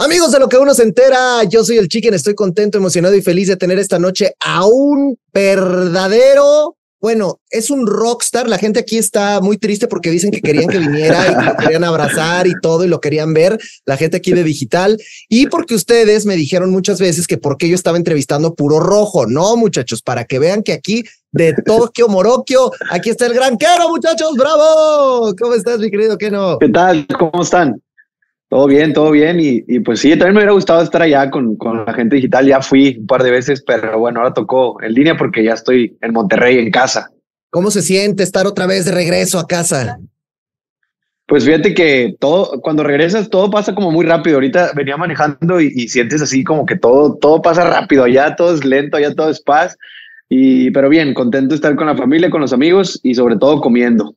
Amigos de lo que uno se entera, yo soy el Chicken, estoy contento, emocionado y feliz de tener esta noche a un verdadero, bueno, es un rockstar. La gente aquí está muy triste porque dicen que querían que viniera y lo querían abrazar y todo y lo querían ver. La gente aquí de digital y porque ustedes me dijeron muchas veces que porque yo estaba entrevistando puro rojo. No, muchachos, para que vean que aquí de Tokio, Moroquio, aquí está el gran Keno, muchachos. ¡Bravo! ¿Cómo estás, mi querido Keno? ¿Qué tal? ¿Cómo están? Todo bien, todo bien. Y, y, pues sí, también me hubiera gustado estar allá con, con, la gente digital. Ya fui un par de veces, pero bueno, ahora tocó en línea porque ya estoy en Monterrey, en casa. ¿Cómo se siente estar otra vez de regreso a casa? Pues fíjate que todo, cuando regresas, todo pasa como muy rápido. Ahorita venía manejando y, y sientes así como que todo, todo pasa rápido. Allá todo es lento, allá todo es paz. Y, pero bien, contento de estar con la familia, con los amigos y sobre todo comiendo.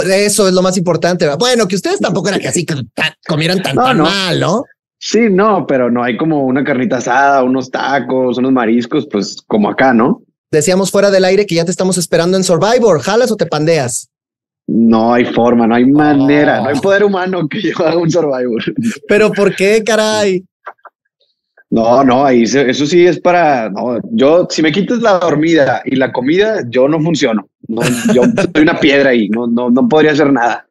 Eso es lo más importante. Bueno, que ustedes tampoco era que así comieran tan, no, tan no. mal, ¿no? Sí, no, pero no hay como una carnita asada, unos tacos, unos mariscos, pues como acá, ¿no? Decíamos fuera del aire que ya te estamos esperando en Survivor. ¿Jalas o te pandeas? No hay forma, no hay manera, oh. no hay poder humano que yo haga un Survivor. Pero ¿por qué, caray? No, no, ahí eso sí es para. No, yo, si me quitas la dormida y la comida, yo no funciono. No, yo soy una piedra ahí, no, no, no podría hacer nada.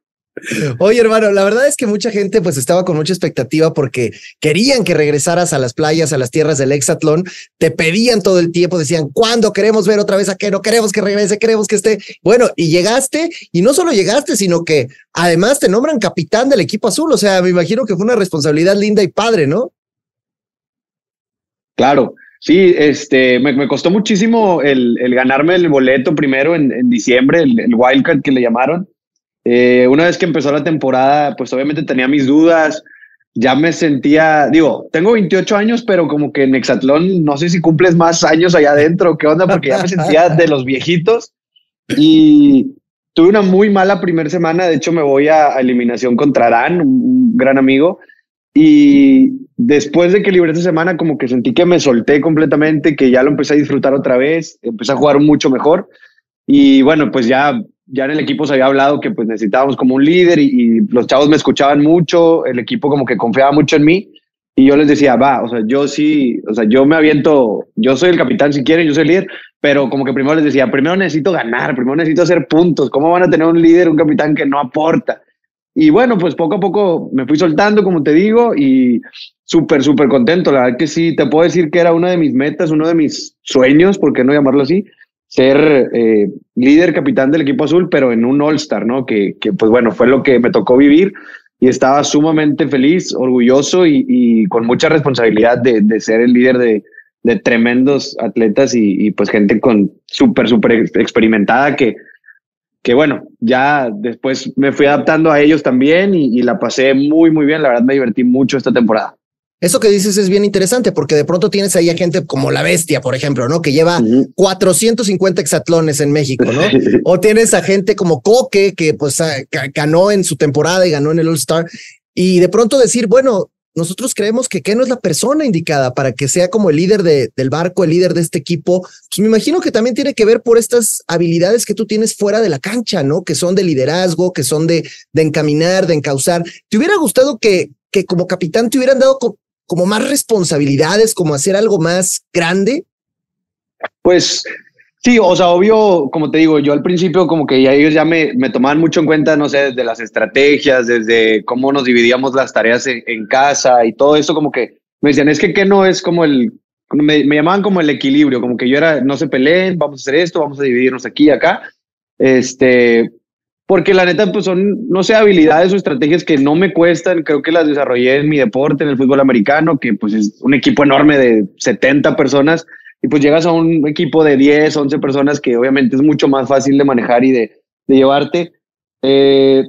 Oye, hermano, la verdad es que mucha gente pues estaba con mucha expectativa porque querían que regresaras a las playas, a las tierras del Hexatlón, te pedían todo el tiempo, decían, ¿cuándo queremos ver otra vez a no Queremos que regrese, queremos que esté. Bueno, y llegaste, y no solo llegaste, sino que además te nombran capitán del equipo azul, o sea, me imagino que fue una responsabilidad linda y padre, ¿no? Claro, sí, este, me, costó muchísimo el, ganarme el boleto primero en, en diciembre, el, el, wildcard que le llamaron. Eh, una vez que empezó la temporada, pues obviamente tenía mis dudas, ya me sentía, digo, tengo 28 años, pero como que en Hexatlón no sé si cumples más años allá adentro, qué onda, porque ya me sentía de los viejitos. Y tuve una muy mala primera semana, de hecho me voy a, a eliminación contra Arán, un, un gran amigo, y después de que libré esta semana, como que sentí que me solté completamente, que ya lo empecé a disfrutar otra vez, empecé a jugar mucho mejor. Y bueno, pues ya, ya en el equipo se había hablado que pues necesitábamos como un líder y, y los chavos me escuchaban mucho, el equipo como que confiaba mucho en mí. Y yo les decía, va, o sea, yo sí, o sea, yo me aviento, yo soy el capitán si quieren, yo soy el líder, pero como que primero les decía, primero necesito ganar, primero necesito hacer puntos. ¿Cómo van a tener un líder, un capitán que no aporta? Y bueno, pues poco a poco me fui soltando, como te digo, y súper, súper contento. La verdad que sí, te puedo decir que era una de mis metas, uno de mis sueños, ¿por qué no llamarlo así? Ser eh, líder capitán del equipo azul, pero en un All-Star, ¿no? Que, que, pues bueno, fue lo que me tocó vivir y estaba sumamente feliz, orgulloso y, con mucha responsabilidad de, de ser el líder de, de tremendos atletas y, y, pues gente con súper, súper experimentada que, que bueno, ya después me fui adaptando a ellos también y, y, la pasé muy, muy bien. La verdad me divertí mucho esta temporada. Eso que dices es bien interesante porque de pronto tienes ahí a gente como la bestia, por ejemplo, ¿no? Que lleva uh -huh. 450 hexatlones en México, ¿no? o tienes a gente como Coque que pues ganó en su temporada y ganó en el All Star y de pronto decir, bueno, nosotros creemos que Keno es la persona indicada para que sea como el líder de, del barco, el líder de este equipo. Pues me imagino que también tiene que ver por estas habilidades que tú tienes fuera de la cancha, ¿no? Que son de liderazgo, que son de, de encaminar, de encauzar. ¿Te hubiera gustado que, que como capitán te hubieran dado co como más responsabilidades, como hacer algo más grande? Pues Sí, o sea, obvio, como te digo, yo al principio como que ya ellos ya me, me tomaban mucho en cuenta, no sé, desde las estrategias, desde cómo nos dividíamos las tareas en, en casa y todo eso, como que me decían, es que que no es como el, me, me, llamaban como el equilibrio, como que yo era, no se peleen, vamos a hacer esto, vamos a dividirnos aquí y acá, este, porque la neta, pues son, no sé, habilidades o estrategias que no me cuestan, creo que las desarrollé en mi deporte, en el fútbol americano, que pues es un equipo enorme de 70 personas, y pues llegas a un equipo de 10, 11 personas que obviamente es mucho más fácil de manejar y de, llevarte. Eh,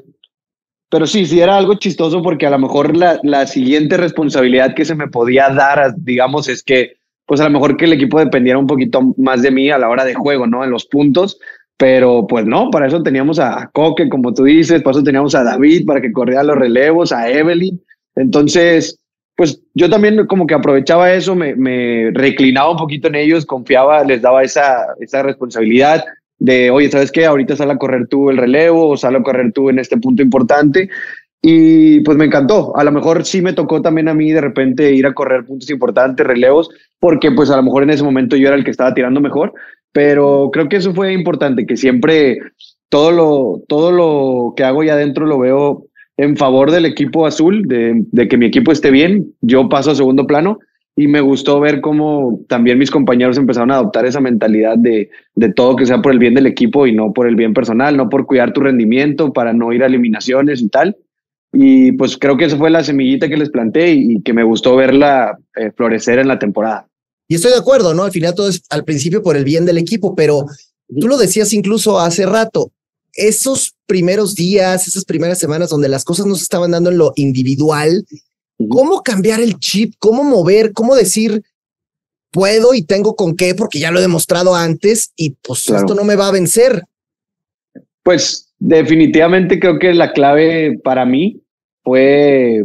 pero sí, sí era algo chistoso porque a lo mejor la, la, siguiente responsabilidad que se me podía dar, digamos, es que pues a lo mejor que el equipo dependiera un poquito más de mí a la hora de juego, ¿no? En los puntos. Pero pues no, para eso teníamos a Coque, como tú dices, para eso teníamos a David para que corriera los relevos, a Evelyn. Entonces, pues yo también como que aprovechaba eso, me, reclinaba un poquito en ellos, confiaba, les daba esa, esa responsabilidad de, oye, ¿sabes qué? Ahorita sale a correr tú el relevo o sale a correr tú en este punto importante. Y pues me encantó. A lo mejor sí me tocó también a mí de repente ir a correr puntos importantes, relevos, porque pues a lo mejor en ese momento yo era el que estaba tirando mejor, pero creo que eso fue importante, que siempre todo lo, todo lo que hago ya adentro lo veo en favor del equipo azul, de, de que mi equipo esté bien, yo paso a segundo plano y me gustó ver cómo también mis compañeros empezaron a adoptar esa mentalidad de, de todo que sea por el bien del equipo y no por el bien personal, no por cuidar tu rendimiento, para no ir a eliminaciones y tal. Y pues creo que esa fue la semillita que les planté y, que me gustó verla eh, florecer en la temporada. Y estoy de acuerdo, ¿no? Al final todo es al principio por el bien del equipo, pero tú lo decías incluso hace rato, esos primeros días, esas primeras semanas donde las cosas no se estaban dando en lo individual, ¿cómo cambiar el chip? ¿Cómo mover? ¿Cómo decir, puedo y tengo con qué? Porque ya lo he demostrado antes y pues esto no me va a vencer. Pues definitivamente creo que la clave para mí fue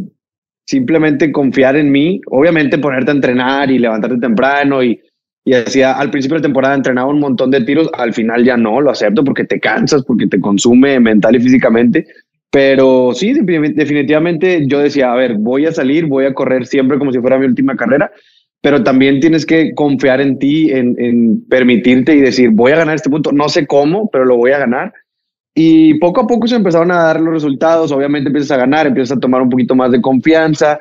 simplemente confiar en mí, obviamente ponerte a entrenar y levantarte temprano y, y hacía al principio de la temporada entrenaba un montón de tiros, al final ya no, lo acepto porque te cansas, porque te consume mental y físicamente, pero sí, definitivamente yo decía, a ver, voy a salir, voy a correr siempre como si fuera mi última carrera, pero también tienes que confiar en ti, en, en permitirte y decir, voy a ganar este punto, no sé cómo, pero lo voy a ganar y poco a poco se empezaron a dar los resultados, obviamente empiezas a ganar, empiezas a tomar un poquito más de confianza,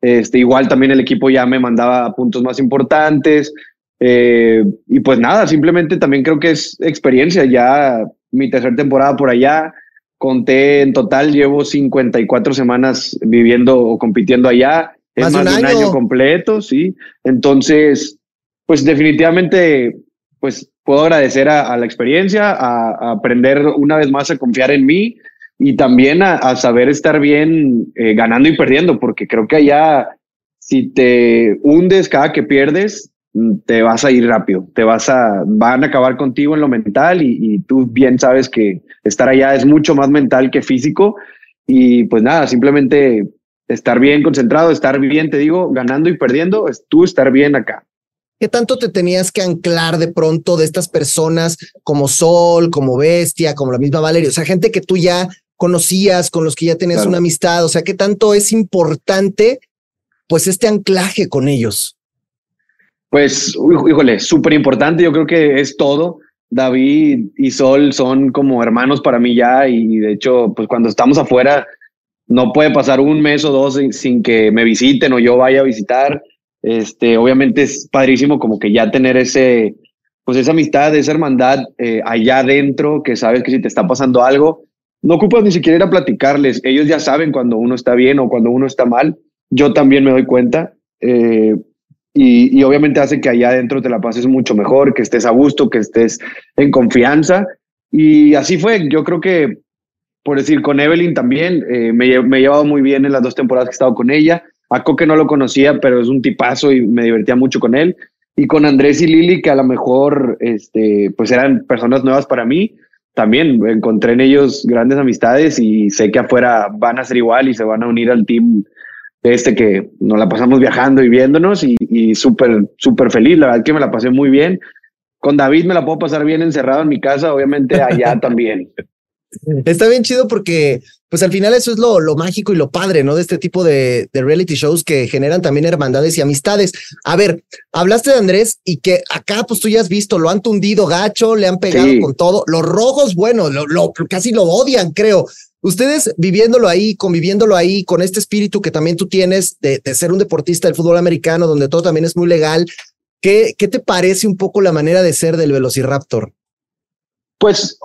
este, igual también el equipo ya me mandaba puntos más importantes, eh, y pues nada, simplemente también creo que es experiencia, ya mi tercera temporada por allá, conté en total, llevo 54 semanas viviendo o compitiendo allá, es más, de un año completo, sí, entonces, pues definitivamente, pues puedo agradecer a, la experiencia, a, aprender una vez más a confiar en mí y también a, saber estar bien eh, ganando y perdiendo, porque creo que allá, si te hundes cada que pierdes, te vas a ir rápido, te vas a, van a acabar contigo en lo mental y, y tú bien sabes que estar allá es mucho más mental que físico y pues nada, simplemente estar bien concentrado, estar bien, te digo, ganando y perdiendo, es tú estar bien acá. ¿Qué tanto te tenías que anclar de pronto de estas personas como Sol, como Bestia, como la misma Valeria? O sea, gente que tú ya conocías, con los que ya tenías una amistad. O sea, ¿qué tanto es importante pues este anclaje con ellos? Pues, híjole, súper importante. Yo creo que es todo. David y Sol son como hermanos para mí ya y de hecho, pues cuando estamos afuera, no puede pasar un mes o dos sin que me visiten o yo vaya a visitar. Este, obviamente es padrísimo como que ya tener ese, pues esa amistad, esa hermandad eh, allá adentro, que sabes que si te está pasando algo, no ocupas ni siquiera ir a platicarles. Ellos ya saben cuando uno está bien o cuando uno está mal. Yo también me doy cuenta. Eh, y, obviamente hace que allá adentro te la pases mucho mejor, que estés a gusto, que estés en confianza. Y así fue. Yo creo que, por decir, con Evelyn también, eh, me, me he llevado muy bien en las dos temporadas que he estado con ella. A Coque no lo conocía, pero es un tipazo y me divertía mucho con él. Y con Andrés y Lili, que a lo mejor este, pues eran personas nuevas para mí, también encontré en ellos grandes amistades y sé que afuera van a ser igual y se van a unir al team este que nos la pasamos viajando y viéndonos y, y súper, súper feliz. La verdad que me la pasé muy bien. Con David me la puedo pasar bien encerrado en mi casa, obviamente allá también. Está bien chido porque, pues al final eso es lo, lo mágico y lo padre, ¿no? De este tipo de, de, reality shows que generan también hermandades y amistades. A ver, hablaste de Andrés y que acá, pues tú ya has visto, lo han tundido gacho, le han pegado con todo. Los rojos, bueno, lo, lo, casi lo odian, creo. Ustedes viviéndolo ahí, conviviéndolo ahí, con este espíritu que también tú tienes de, ser un deportista del fútbol americano, donde todo también es muy legal, ¿qué, ¿qué te parece un poco la manera de ser del Velociraptor? Pues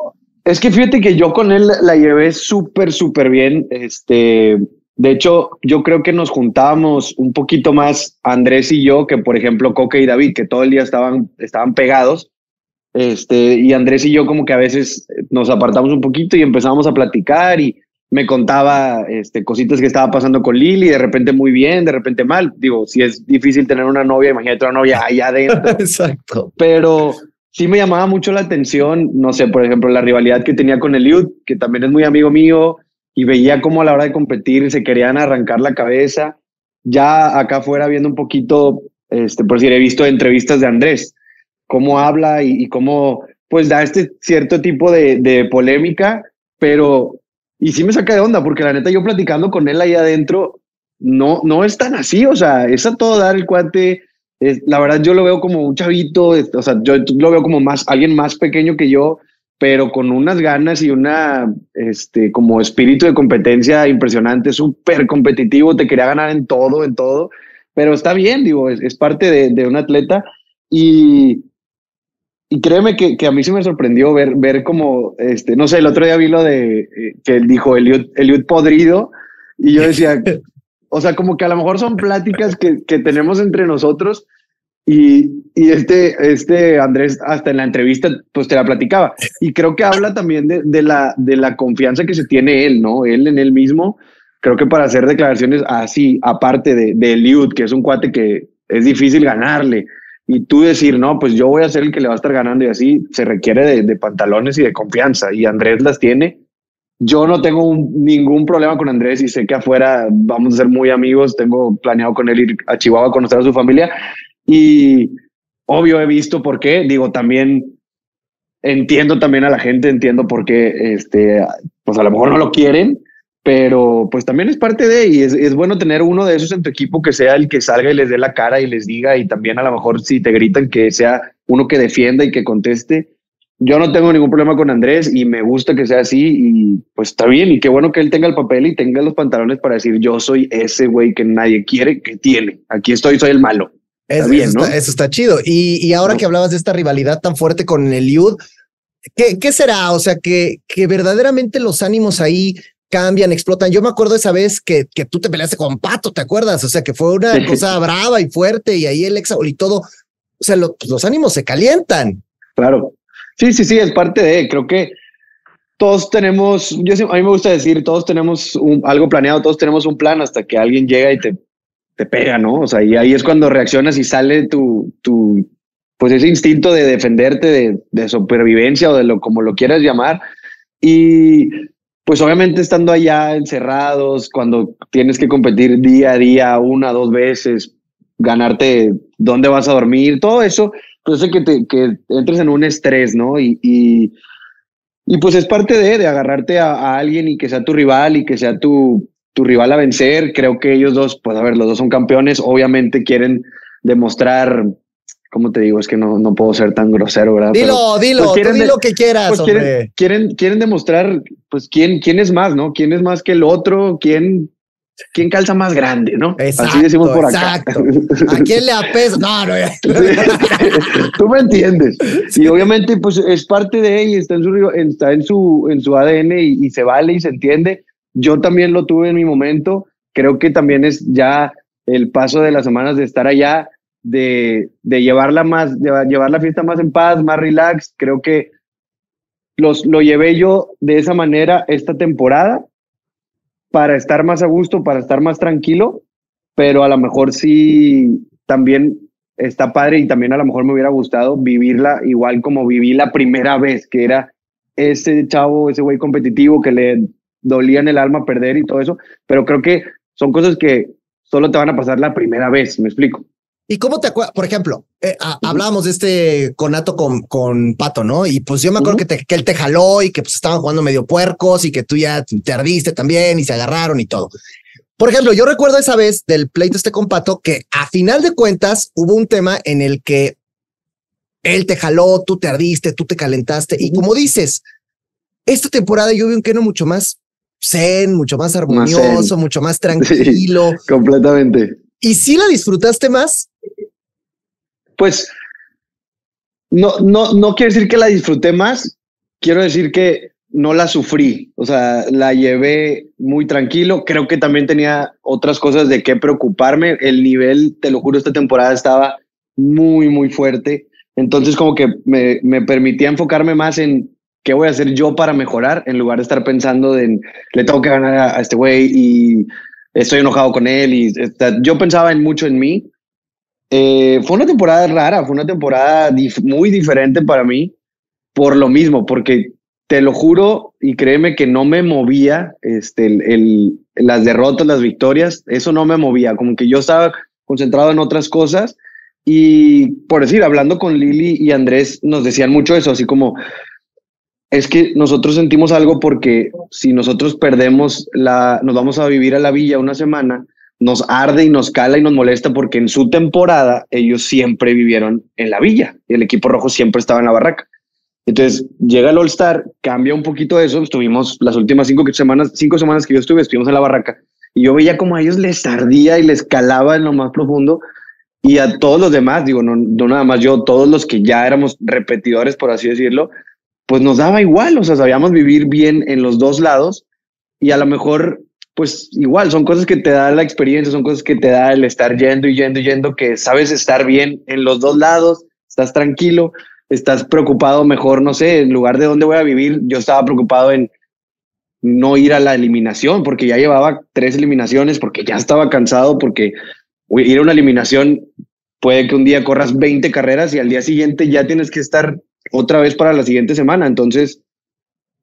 es que fíjate que yo con él la llevé súper, súper bien. Este, de hecho, yo creo que nos juntábamos un poquito más Andrés y yo que, por ejemplo, Coque y David, que todo el día estaban, estaban pegados. Este, y Andrés y yo como que a veces nos apartamos un poquito y empezamos a platicar y me contaba este, cositas que estaba pasando con Lili, de repente muy bien, de repente mal. Digo, si es difícil tener una novia, imagínate una novia allá adentro. Exacto. Pero sí me llamaba mucho la atención, no sé, por ejemplo, la rivalidad que tenía con Eliud, que también es muy amigo mío, y veía cómo a la hora de competir se querían arrancar la cabeza. Ya acá fuera viendo un poquito, este, por si he visto entrevistas de Andrés, cómo habla y, cómo pues da este cierto tipo de, de polémica, pero y sí me saca de onda, porque la neta yo platicando con él ahí adentro, no, no es tan así, o sea, es a todo dar el cuate. la verdad yo lo veo como un chavito, o sea, yo lo veo como más, alguien más pequeño que yo, pero con unas ganas y una, este, como espíritu de competencia impresionante, súper competitivo, te quería ganar en todo, en todo, pero está bien, digo, es, parte de, de, un atleta y, y créeme que, que, a mí sí me sorprendió ver, ver como, este, no sé, el otro día vi lo de eh, que él dijo Eliud, Eliud podrido y yo decía, o sea, como que a lo mejor son pláticas que, que tenemos entre nosotros y, y, este, este Andrés hasta en la entrevista pues te la platicaba y creo que habla también de, de, la, de la confianza que se tiene él, ¿no? Él en él mismo, creo que para hacer declaraciones así, aparte de, de Eliud, que es un cuate que es difícil ganarle, y tú decir, no, pues yo voy a ser el que le va a estar ganando y así, se requiere de, pantalones y de confianza. Y Andrés las tiene. Yo no tengo ningún problema con Andrés y sé que afuera vamos a ser muy amigos. Tengo planeado con él ir a Chihuahua a conocer a su familia. Y obvio he visto por qué. Digo, también entiendo también a la gente, entiendo por qué, este, pues a lo mejor no lo quieren, pero pues también es parte de, y es, bueno tener uno de esos en tu equipo que sea el que salga y les dé la cara y les diga, y también a lo mejor si te gritan que sea uno que defienda y que conteste. Yo no tengo ningún problema con Andrés y me gusta que sea así y pues está bien y qué bueno que él tenga el papel y tenga los pantalones para decir yo soy ese güey que nadie quiere que tiene. Aquí estoy, soy el malo. Está bien, eso, ¿no? está, eso, está, chido. Y, y ahora que hablabas de esta rivalidad tan fuerte con el Yud, ¿qué, ¿qué será? O sea, que, que verdaderamente los ánimos ahí cambian, explotan. Yo me acuerdo esa vez que, que tú te peleaste con Pato, ¿te acuerdas? O sea, que fue una cosa brava y fuerte y ahí el hexagol y todo. O sea, pues, los ánimos se calientan. Claro. Sí, sí, sí, es parte de, creo que todos tenemos, yo a mí me gusta decir, todos tenemos algo planeado, todos tenemos un plan hasta que alguien llega y te, te pega, ¿no? O sea, y ahí es cuando reaccionas y sale tu, tu pues ese instinto de defenderte, de, de supervivencia o de lo como lo quieras llamar. Y pues obviamente estando allá encerrados, cuando tienes que competir día a día, una, dos veces, ganarte dónde vas a dormir, todo eso, pues hace que, te, que entres en un estrés, ¿no? Y, y, y pues es parte de, de agarrarte a, a, alguien y que sea tu rival y que sea tu, tu rival a vencer. Creo que ellos dos, pues a ver, los dos son campeones, obviamente quieren demostrar ¿cómo te digo? Es que no, no puedo ser tan grosero, ¿verdad? Dilo, dilo, pues quieren, lo que quieras. Pues quieren, quieren, quieren, demostrar, pues, quién, quién es más, ¿no? ¿Quién es más que el otro? ¿Quién, quién calza más grande, ¿no? Exacto, Así decimos por acá. Exacto. ¿A quién le apesa? No, no. Tú me entiendes. Y obviamente, pues, es parte de ella, está en su, está en su, en su ADN y, y se vale y se entiende. Yo también lo tuve en mi momento. Creo que también es ya el paso de las semanas de estar allá de, de llevarla más, de llevar la fiesta más en paz, más relax. Creo que los, lo llevé yo de esa manera esta temporada para estar más a gusto, para estar más tranquilo, pero a lo mejor sí también está padre y también a lo mejor me hubiera gustado vivirla igual como viví la primera vez, que era ese chavo, ese güey competitivo que le dolía en el alma perder y todo eso, pero creo que son cosas que solo te van a pasar la primera vez, me explico. ¿Y cómo te acuerdas? Por ejemplo, eh, hablábamos de este conato con, con Pato, ¿no? Y pues yo me acuerdo que, te, que él te jaló y que pues estaban jugando medio puercos y que tú ya te ardiste también y se agarraron y todo. Por ejemplo, yo recuerdo esa vez del pleito este con Pato que a final de cuentas hubo un tema en el que él te jaló, tú te ardiste, tú te calentaste y como dices, esta temporada yo vi un Keno mucho más zen, mucho más armonioso, mucho más tranquilo. completamente. ¿Y si la disfrutaste más? Pues no, no, no quiero decir que la disfruté más, quiero decir que no la sufrí, o sea, la llevé muy tranquilo, creo que también tenía otras cosas de qué preocuparme, el nivel, te lo juro, esta temporada estaba muy, muy fuerte, entonces como que me, me permitía enfocarme más en qué voy a hacer yo para mejorar, en lugar de estar pensando en, le tengo que ganar a, este güey y estoy enojado con él y yo pensaba en mucho en mí eh, fue una temporada rara, fue una temporada muy diferente para mí por lo mismo, porque te lo juro y créeme que no me movía este, el, las derrotas, las victorias, eso no me movía, como que yo estaba concentrado en otras cosas. Y por decir, hablando con Lili y Andrés nos decían mucho eso, así como es que nosotros sentimos algo porque si nosotros perdemos la, nos vamos a vivir a la villa una semana, nos arde y nos cala y nos molesta porque en su temporada ellos siempre vivieron en la villa y el equipo rojo siempre estaba en la barraca. Entonces llega el All Star, cambia un poquito eso. Estuvimos las últimas cinco semanas, cinco semanas que yo estuve, estuvimos en la barraca y yo veía como a ellos les ardía y les calaba en lo más profundo y a todos los demás, digo, no, no nada más yo, todos los que ya éramos repetidores, por así decirlo, pues nos daba igual, o sea, sabíamos vivir bien en los dos lados y a lo mejor, pues igual, son cosas que te da la experiencia, son cosas que te da el estar yendo y yendo y yendo, que sabes estar bien en los dos lados, estás tranquilo, estás preocupado mejor, no sé, en lugar de dónde voy a vivir, yo estaba preocupado en no ir a la eliminación, porque ya llevaba tres eliminaciones, porque ya estaba cansado, porque ir a una eliminación puede que un día corras 20 carreras y al día siguiente ya tienes que estar otra vez para la siguiente semana. Entonces,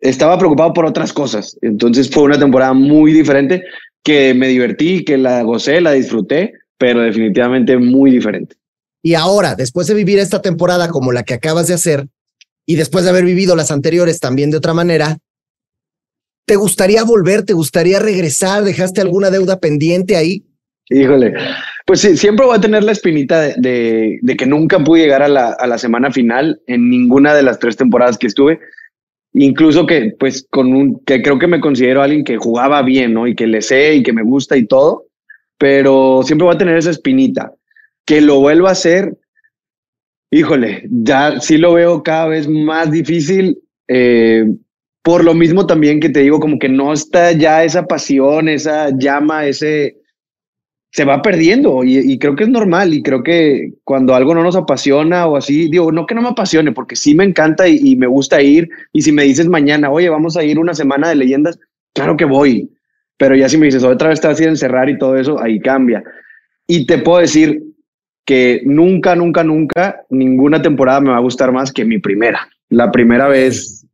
estaba preocupado por otras cosas. Entonces, fue una temporada muy diferente que me divertí, que la gocé, la disfruté, pero definitivamente muy diferente. Y ahora, después de vivir esta temporada como la que acabas de hacer, y después de haber vivido las anteriores también de otra manera, ¿te gustaría volver? ¿Te gustaría regresar? ¿Dejaste alguna deuda pendiente ahí? Híjole, pues sí, siempre voy a tener la espinita de, de, que nunca pude llegar a la, a la, semana final en ninguna de las tres temporadas que estuve. Incluso que, pues, con un, que creo que me considero alguien que jugaba bien, ¿no? Y que le sé y que me gusta y todo, pero siempre voy a tener esa espinita que lo vuelva a hacer, híjole, ya sí lo veo cada vez más difícil. Eh, por lo mismo también que te digo, como que no está ya esa pasión, esa llama, ese se va perdiendo y, creo que es normal y creo que cuando algo no nos apasiona o así, digo, no que no me apasione, porque sí me encanta y, me gusta ir y si me dices mañana, oye, vamos a ir una semana de leyendas, claro que voy, pero ya si me dices, otra vez te vas a ir a encerrar y todo eso, ahí cambia. Y te puedo decir, que nunca, nunca, nunca, ninguna temporada me va a gustar más que mi primera. La primera vez,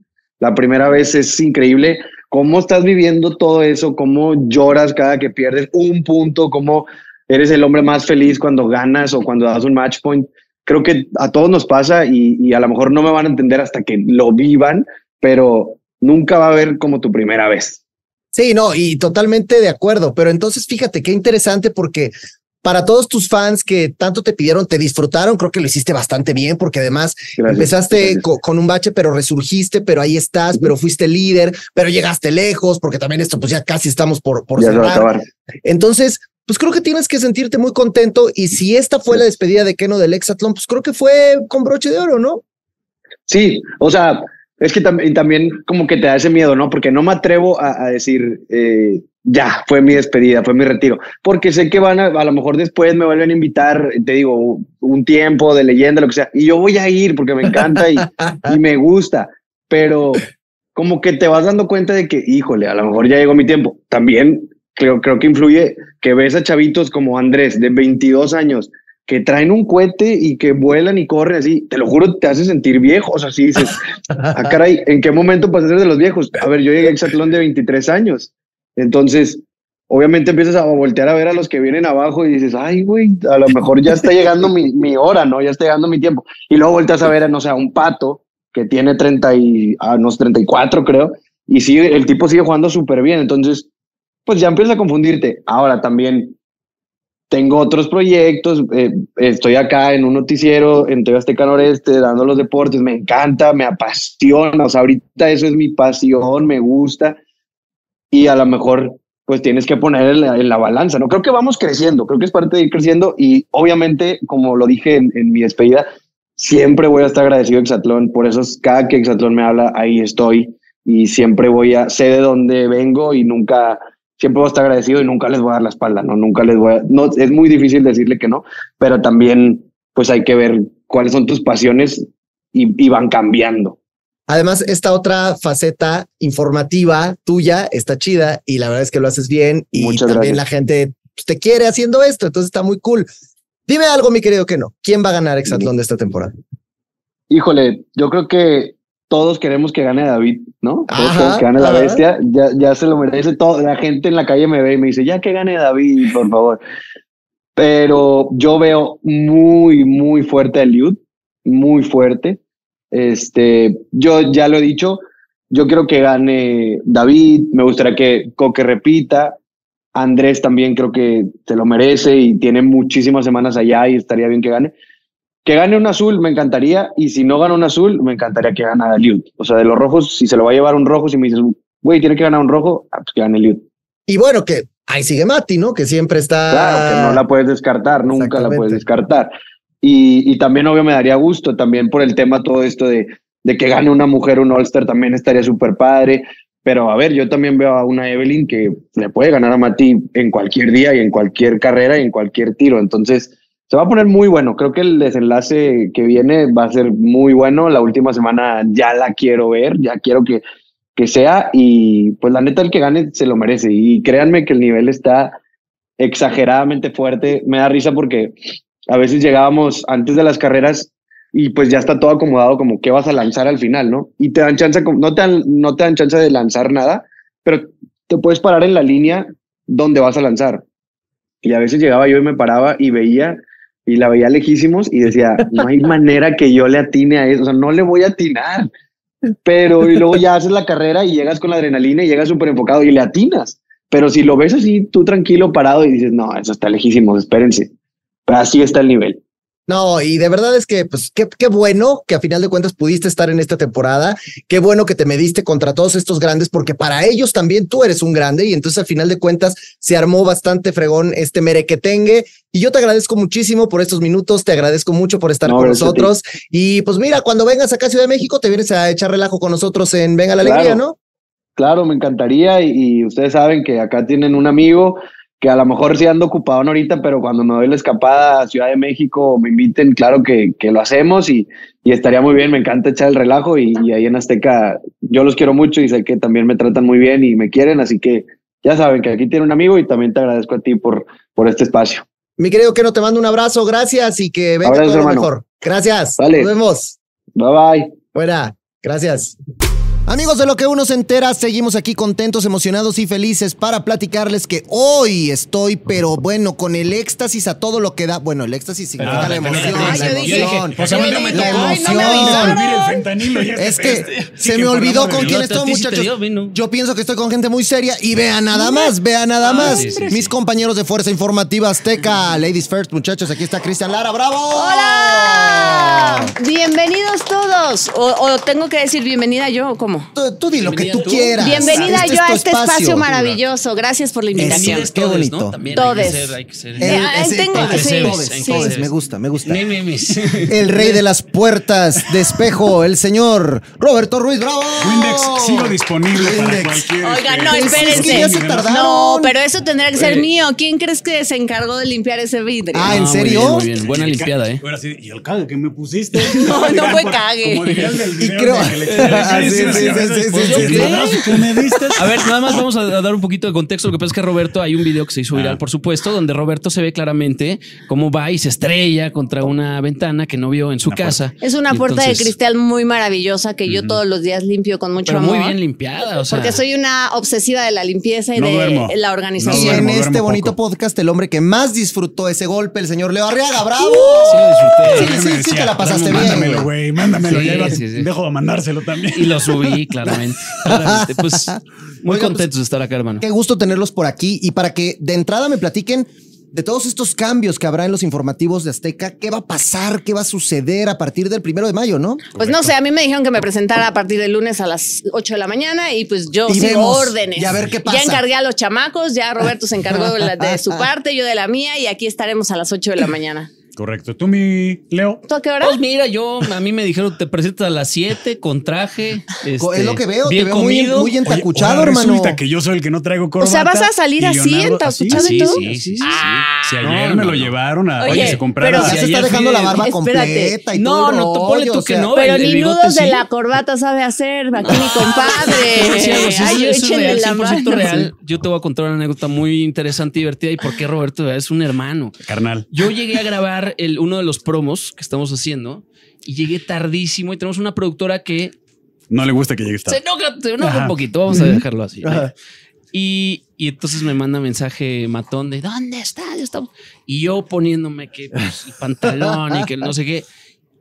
la primera vez es increíble cómo estás viviendo todo eso, cómo lloras cada que pierdes un punto, cómo eres el hombre más feliz cuando ganas o cuando das un match point. Creo que a todos nos pasa y, a lo mejor no me van a entender hasta que lo vivan, pero nunca va a haber como tu primera vez. Sí, no, y totalmente de acuerdo, pero entonces fíjate qué interesante porque para todos tus fans que tanto te pidieron, te disfrutaron, creo que lo hiciste bastante bien, porque además empezaste con un bache, pero resurgiste, pero ahí estás, pero fuiste líder, pero llegaste lejos, porque también esto, pues ya casi estamos por, por cerrar. Entonces, pues creo que tienes que sentirte muy contento. Y si esta fue la despedida de Keno del Exatlón, pues creo que fue con broche de oro, ¿no? Sí, o sea, es que también, también como que te da ese miedo, ¿no? Porque no me atrevo a, decir, eh, ya, fue mi despedida, fue mi retiro, porque sé que van a, a lo mejor después me vuelven a invitar, te digo, un tiempo de leyenda, lo que sea, y yo voy a ir porque me encanta y, y me gusta, pero como que te vas dando cuenta de que, híjole, a lo mejor ya llegó mi tiempo. También creo, creo que influye que ves a chavitos como Andrés, de 22 años, que traen un cohete y que vuelan y corren así, te lo juro, te hace sentir viejo. O sea, sí dices, ah, caray, ¿en qué momento pasas a ser de los viejos? A ver, yo llegué a Exatlón de 23 años. Entonces, obviamente empiezas a voltear a ver a los que vienen abajo y dices, ay, güey, a lo mejor ya está llegando mi, mi hora, ¿no? Ya está llegando mi tiempo. Y luego volteas a ver, a, no sé, a un pato que tiene 30 y, a unos 34, creo, y sigue, el tipo sigue jugando súper bien. Entonces, pues ya empieza a confundirte. Ahora también tengo otros proyectos, eh, estoy acá en un noticiero en TV Azteca Noreste dando los deportes, me encanta, me apasiona, o sea, ahorita eso es mi pasión, me gusta y a lo mejor pues tienes que poner en la, balanza, ¿no? Creo que vamos creciendo, creo que es parte de ir creciendo y obviamente, como lo dije en, en mi despedida, siempre voy a estar agradecido a Exatlón, por eso cada que Exatlón me habla, ahí estoy y siempre voy a, sé de dónde vengo y nunca siempre voy a estar agradecido y nunca les voy a dar la espalda, ¿no? Nunca les voy a, no, es muy difícil decirle que no, pero también pues hay que ver cuáles son tus pasiones y, van cambiando. Además, esta otra faceta informativa tuya está chida y la verdad es que lo haces bien y también la gente pues, te quiere haciendo esto, entonces está muy cool. Dime algo, mi querido que no. ¿Quién va a ganar Exatlón de esta temporada? Híjole, yo creo que todos queremos que gane David, ¿no? Todos que gane la bestia, ya, ya se lo merece todo. La gente en la calle me ve y me dice, ya que gane David, por favor. Pero yo veo muy, muy fuerte a Liud, muy fuerte. Este, yo ya lo he dicho, Yo quiero que gane David, me gustaría que Coque repita. Andrés también creo que se lo merece y tiene muchísimas semanas allá y estaría bien que gane. Que gane un azul me encantaría y si no gana un azul me encantaría que gane Liut. O sea, de los rojos, si se lo va a llevar un rojo, si me dices, güey, tiene que ganar un rojo, ah, pues que gane Liut. Y bueno, que ahí sigue Mati, ¿no? Que siempre está. Claro, que no la puedes descartar, nunca la puedes descartar. Y, y también, obvio, me daría gusto también por el tema todo esto de, de que gane una mujer un All-Star también estaría súper padre. Pero a ver, yo también veo a una Evelyn que le puede ganar a Mati en cualquier día y en cualquier carrera y en cualquier tiro. Entonces, se va a poner muy bueno. Creo que el desenlace que viene va a ser muy bueno. La última semana ya la quiero ver, ya quiero que, que sea. Y pues la neta, el que gane se lo merece. Y créanme que el nivel está exageradamente fuerte. Me da risa porque a veces llegábamos antes de las carreras y pues ya está todo acomodado como qué vas a lanzar al final, ¿no? Y te dan chance, no te dan, no te dan chance de lanzar nada, pero te puedes parar en la línea donde vas a lanzar. Y a veces llegaba yo y me paraba y veía y la veía lejísimos y decía, no hay manera que yo le atine a eso, o sea, no le voy a atinar. Pero y luego ya haces la carrera y llegas con la adrenalina y llegas súper enfocado y le atinas. Pero si lo ves así, tú tranquilo, parado y dices, no, eso está lejísimos, espérense. Pero así está el nivel. No, y de verdad es que, pues, qué, qué, bueno que a final de cuentas pudiste estar en esta temporada. Qué bueno que te mediste contra todos estos grandes, porque para ellos también tú eres un grande. Y entonces, al final de cuentas, se armó bastante fregón este merequetengue. Y yo te agradezco muchísimo por estos minutos. Te agradezco mucho por estar con nosotros. Y pues, mira, cuando vengas acá a Ciudad de México, te vienes a echar relajo con nosotros en Venga la Alegría, ¿no? Claro, me encantaría. Y, y ustedes saben que acá tienen un amigo que a lo mejor sí ando ocupado ahorita, pero cuando me doy la escapada a Ciudad de México me inviten, claro que, que lo hacemos y, y, estaría muy bien, me encanta echar el relajo y, y, ahí en Azteca yo los quiero mucho y sé que también me tratan muy bien y me quieren, así que ya saben que aquí tiene un amigo y también te agradezco a ti por, por este espacio. Mi querido que no te mando un abrazo, gracias y que venga todo lo mejor. Gracias. Vale. Nos vemos. Bye bye. Buena, gracias. Amigos de lo que uno se entera, seguimos aquí contentos, emocionados y felices para platicarles que hoy estoy, pero bueno, con el éxtasis a todo lo que da. Bueno, el éxtasis significa ah, la emoción. Ay, la emoción. Pues a mí no me la emoción. Es que se me olvidó con quién estoy, muchachos. Yo pienso que estoy con gente muy seria y vean nada más, vean nada más. Mis compañeros de Fuerza Informativa Azteca, Ladies First, muchachos, aquí está Cristian Lara, bravo. Hola. Bienvenidos todos. O, o tengo que decir bienvenida yo, ¿cómo? Tú, di lo que tú, quieras. Bienvenida este yo a este espacio. maravilloso. Gracias por la invitación. qué bonito. Todes. Me gusta, me gusta. El rey de las puertas de espejo, el señor Roberto Ruiz. ¡Bravo! Windex sigo disponible para cualquier. Oigan, no, espérense. No, pero eso tendrá que ser mío. ¿Quién crees que se encargó de limpiar ese vidrio? Ah, ¿en serio? Muy bien, buena limpiada, ¿eh? ¿Y el cague que me pusiste? No, no fue cague. Como dirías del video y creo... que le a ver, nada más vamos a dar un poquito de contexto. Lo que pasa es que Roberto, hay un video que se hizo viral, ah. por supuesto, donde Roberto se ve claramente cómo va y se estrella contra una ventana que no vio en su casa. Es una puerta de cristal muy maravillosa que yo todos los días limpio con mucho amor. Muy bien limpiada, o sea. Porque soy una obsesiva de la limpieza y de la organización. y en este bonito podcast, el hombre que más disfrutó ese golpe, el señor Leo Arriaga, ¡bravo! Sí, lo disfruté. Sí, sí, sí, te la pasaste bien. Mándamelo, güey, mándamelo. ya dejo de mandárselo también. Y lo subí, claramente. Pues muy pues, contentos de estar acá, hermano. Qué gusto tenerlos por aquí y para que de entrada me platiquen de todos estos cambios que habrá en los informativos de Azteca, ¿qué va a pasar? ¿Qué va a suceder a partir del primero de mayo, no? Pues no sé, a mí me dijeron que me presentara a partir del lunes a las 8 de la mañana y pues yo sigo órdenes. Ya ver qué pasa. Ya encargué a los chamacos, ya Roberto se encargó de su parte, yo de la mía y aquí estaremos a las 8 de la mañana. Correcto. ¿Tú, mi Leo? ¿Tú a qué hora? Pues mira, yo, a mí me dijeron, te presentas a las 7 con traje. Este, es lo que veo, bien te veo comido. Muy, muy entacuchado, Oye, hermano. Resulta que yo soy el que no traigo corbata. O sea, ¿vas a salir así, entacuchado sí, y todo? Sí, sí, sí. Ah, si ayer no, me lo llevaron a Oye, que se comprara. Pero ya se está dejando la barba completa y no, todo. No, no, tú ponle tú que no. Pero ni nudos de la corbata sabe hacer aquí mi compadre. Ay, échenle la mano. real. Yo te voy a contar una anécdota muy interesante y divertida y por qué Roberto es un hermano. Carnal. Yo llegué a grabar el, uno de los promos que estamos haciendo y llegué tardísimo y tenemos una productora que... No le gusta que llegue tarde. Se enoja, un poquito, vamos a dejarlo así. Y, y, entonces me manda mensaje matón de ¿dónde estás? Y yo poniéndome que pues, el pantalón y que no sé qué.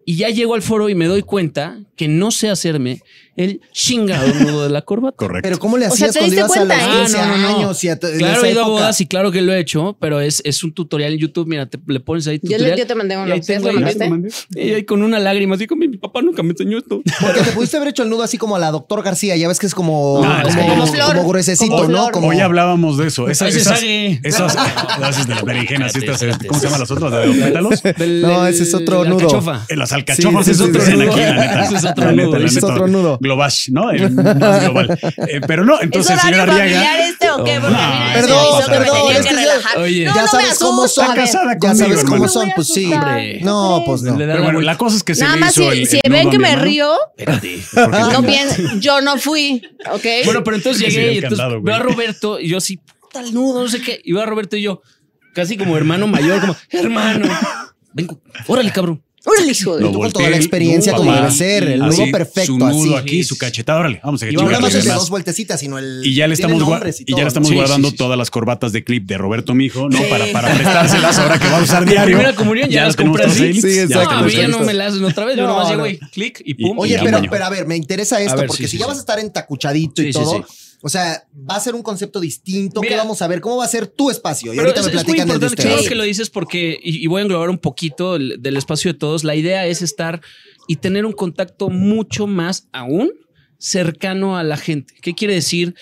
Y ya llego al foro y me doy cuenta que no sé hacerme el chingado nudo de la corbata. Correcto. Pero ¿cómo le O sea, hacías ¿te cuando ibas a los cuenta, eh? 15 Ah, no, no, no. años? y a- Claro, he ido a bodas y claro que lo he hecho, pero es, es un tutorial en YouTube. Mira, te, le pones ahí Yo, le- tutorial. yo te mandé y uno. ahí ¿Sí tengo lo ahí- mandaste? y ahí con una lágrima, así como mi papá nunca me enseñó esto. Porque te pudiste haber hecho el nudo así como a la doctor García. Ya ves que es como, No, es como, que como flor. como gruesecito, Como ¿no? flor. Como, Hoy hablábamos de eso. Esas, esas, esas, esas de las berenjenas, estas, Espérate, ¿cómo se llaman las otras? ¿De los pétalos? Del- No, ese es otro nudo. alcachofa. Eh, Las alcachofas es ese otro es otro nudo. Ese es otro nudo. Globash, ¿no? El más global. Eh, pero no, entonces, ¿Es señora familiar Riaga. este o qué? Porque a mí No, me perdón, perdón, es que ya-. Oye. No, ya no sabes me cómo son. ver. casada Ya sabes cómo hermano. son, pues sí. Hombre. No, pues no. Pero la bueno, la cosa es que se Nada le más hizo si, el- si el ven que me hermano. río, Espérate. Porque no piensen, yo no fui, ¿ok? Bueno, pero entonces llegué y entonces veo a Roberto y yo así, puta el nudo, no sé qué. Y veo a Roberto y yo, casi como hermano mayor, como, hermano, vengo, órale, cabrón. Órale, hijo de- con toda la experiencia no, como papá. debe ser, el Así, nudo perfecto, Su nudo así. aquí, su cachetada, órale, vamos a Y Y vamos no el de más. dos vueltecitas, sino el. Y ya le estamos, nombres y ya le estamos Sí, guardando sí, sí. todas las corbatas de clip de Roberto Mijo, ¿no? Sí. Para, para prestárselas ahora que va a usar diario. Primera comunión, ya las todas así. ahí, Sí, ya exacto. las No, a tenemos mí ya no me la hacen otra vez. Yo No, nomás no. llego y clic y pum. Oye, Y pero, a ver, me interesa esto, porque si ya vas a estar entacuchadito y todo, sí. O sea, va a ser un concepto distinto. ¿Qué vamos a ver? ¿Cómo va a ser tu espacio? Y Pero ahorita es, me es muy platican el de importante, que lo dices porque, y, y voy a englobar un poquito el- del espacio de todos, la idea es estar y tener un contacto mucho más aún cercano a la gente. ¿Qué quiere decir?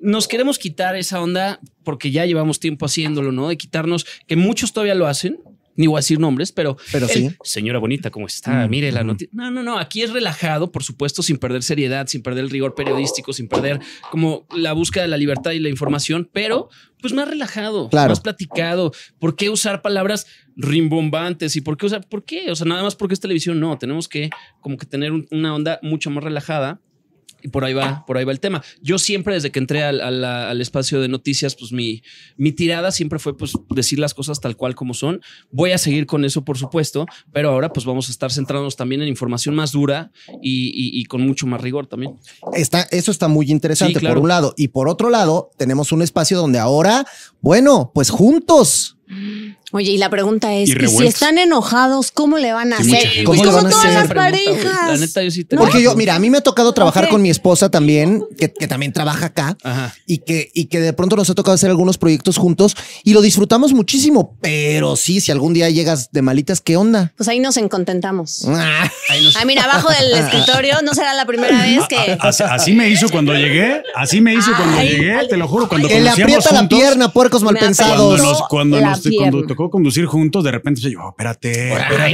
Nos queremos quitar esa onda porque ya llevamos tiempo haciéndolo, ¿no? De quitarnos, que muchos todavía lo hacen, ni voy a decir nombres, pero, Pero el- sí. Señora bonita, ¿cómo está? Mire la noticia. No, no, no. Aquí es relajado, por supuesto, sin perder seriedad, sin perder el rigor periodístico, sin perder como la búsqueda de la libertad y la información, pero pues más relajado, Claro. más platicado. ¿Por qué usar palabras rimbombantes? ¿Y por qué usar? ¿Por qué? O sea, nada más porque es televisión, no. Tenemos que como que tener un- una onda mucho más relajada. Y por ahí va, por ahí va el tema. Yo siempre, desde que entré al, al- al espacio de noticias, pues mi, mi tirada siempre fue pues decir las cosas tal cual como son. Voy a seguir con eso, por supuesto, pero ahora pues vamos a estar centrándonos también en información más dura y, y- y con mucho más rigor también. Está, eso está muy interesante Sí, claro. por un lado. Y por otro lado, tenemos un espacio donde ahora, bueno, pues juntos. Oye, y la pregunta es, Y ¿y si están enojados, cómo le van a Sí, hacer? Pues ¿Cómo le como van a todas hacer? las parejas. La neta, yo sí te Porque yo, mira, a mí me ha tocado trabajar con mi esposa también, que, que también trabaja acá. Ajá. Y que, y que de pronto nos ha tocado hacer algunos proyectos juntos y lo disfrutamos muchísimo. Pero sí, si algún día llegas de malitas, ¿qué onda? Pues ahí nos encontentamos. Ah, Ahí nos- Ah, mira, abajo del escritorio no será la primera vez que... Así, así me hizo cuando llegué, así me hizo cuando Ay, llegué, te lo juro, cuando que le aprieta la juntos, pierna, puercos mal Me Cuando nos, cuando la nos cuando. Tocó conducir juntos, de repente yo, oh, espérate, espérate.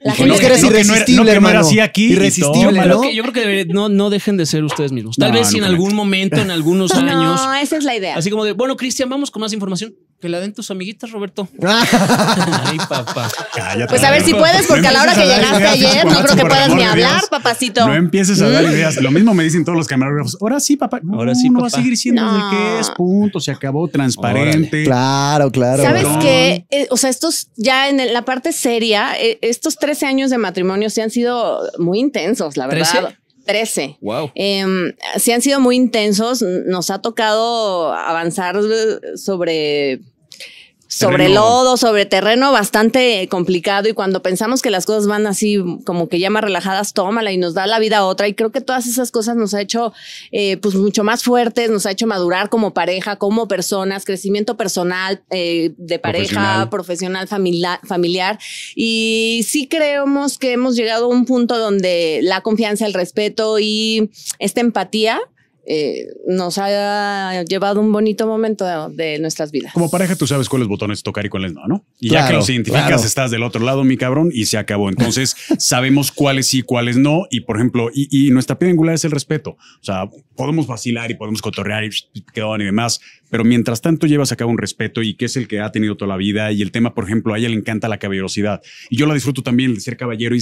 La gente- no, Es que eres no, irresistible, no, que no era hermano. así aquí. Irresistible, todo. ¿no? creo que, yo creo que debería- no, no dejen de ser ustedes mismos. Tal No, vez si en algún momento, en algunos años, No, esa es la idea. así como de, bueno, Cristian, vamos con más información. Que la den tus amiguitas, Roberto. Ay, papá. Cállate, Pues a ver si puedes, porque a la hora que llegaste ayer, no creo que puedas ni de hablar, Dios. papacito. No empieces a dar ideas. Lo mismo me dicen todos los camarógrafos. Ahora sí, papá. No, Ahora sí, no va a papá. seguir siendo No. el que es. Punto. Se acabó. Transparente. claro, claro. ¿Sabes qué? Eh, o sea, estos ya en el- la parte seria, eh, estos 13 años de matrimonio sí han sido muy intensos, la verdad. ¿Trece? 13. Wow. Eh, sí han sido muy intensos. Nos ha tocado avanzar sobre sobre Terreno. lodo, sobre terreno bastante complicado y cuando pensamos que las cosas van así como que ya más relajadas, tómala y nos da la vida a otra y creo que todas esas cosas nos ha hecho eh, pues mucho más fuertes, nos ha hecho madurar como pareja, como personas, crecimiento personal eh, de pareja, profesional, familia- familiar y sí creemos que hemos llegado a un punto donde la confianza, el respeto y esta empatía eh, nos ha llevado un bonito momento de, de nuestras vidas. Como pareja, tú sabes cuáles botones tocar y cuáles no, ¿no? Y ya que los identificas, claro. estás del otro lado, mi cabrón, y se acabó. Entonces, sabemos cuáles sí, cuáles no. Y por ejemplo, y, y nuestra piedra angular es el respeto. O sea, podemos vacilar y podemos cotorrear y quedó y demás, pero mientras tanto llevas a cabo un respeto y que es el que ha tenido toda la vida. Y el tema, por ejemplo, a ella le encanta la caballerosidad. Y yo la disfruto también de ser caballero y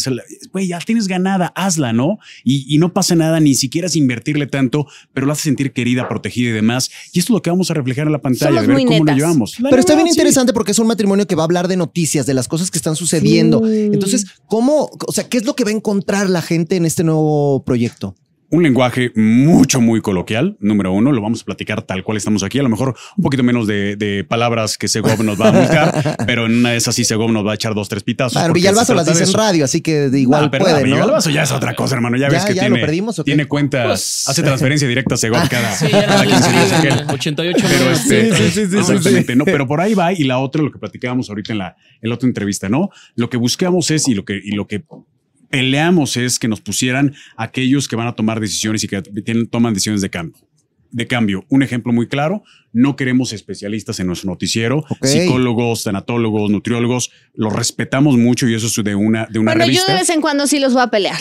güey, ya tienes ganada, hazla, ¿no? Y, y no pasa nada, ni siquiera es invertirle tanto, pero la hace sentir querida, protegida y demás. Y esto es lo que vamos a reflejar en la pantalla, Somos de ver cómo lo llevamos. La Pero está bien sí. interesante porque es un matrimonio que va a hablar de noticias, de las cosas que están sucediendo. Sí. Entonces, ¿cómo, o sea, qué es lo que va a encontrar la gente en este nuevo proyecto? Un lenguaje mucho, muy coloquial, número uno, lo vamos a platicar tal cual estamos aquí, a lo mejor un poquito menos de, de palabras que Segov nos va a buscar, pero en una de esas sí Segov nos va a echar dos, tres pitazos. Claro, Villalbazo las dice en radio, así que de igual Ah, pero puede, no. Villalbazo ya es otra cosa, hermano. Ya, ¿Ya- ves que ya lo tiene, perdimos o qué? tiene cuenta, Pues- hace transferencia directa a Segov cada, Sí, cada no 15 días aquel. 88 Pero este, Sí, sí, sí, exactamente, no, pero por ahí va y la otra, lo que platicábamos ahorita en la, en la otra entrevista, ¿no? Lo que buscamos es y lo que, y lo que peleamos es que nos pusieran aquellos que van a tomar decisiones y que tienen, toman decisiones de cambio. De cambio, un ejemplo muy claro, no queremos especialistas en nuestro noticiero, psicólogos, tanatólogos, nutriólogos, los respetamos mucho y eso es de una, de una Bueno, yo de vez en cuando sí los voy a pelear.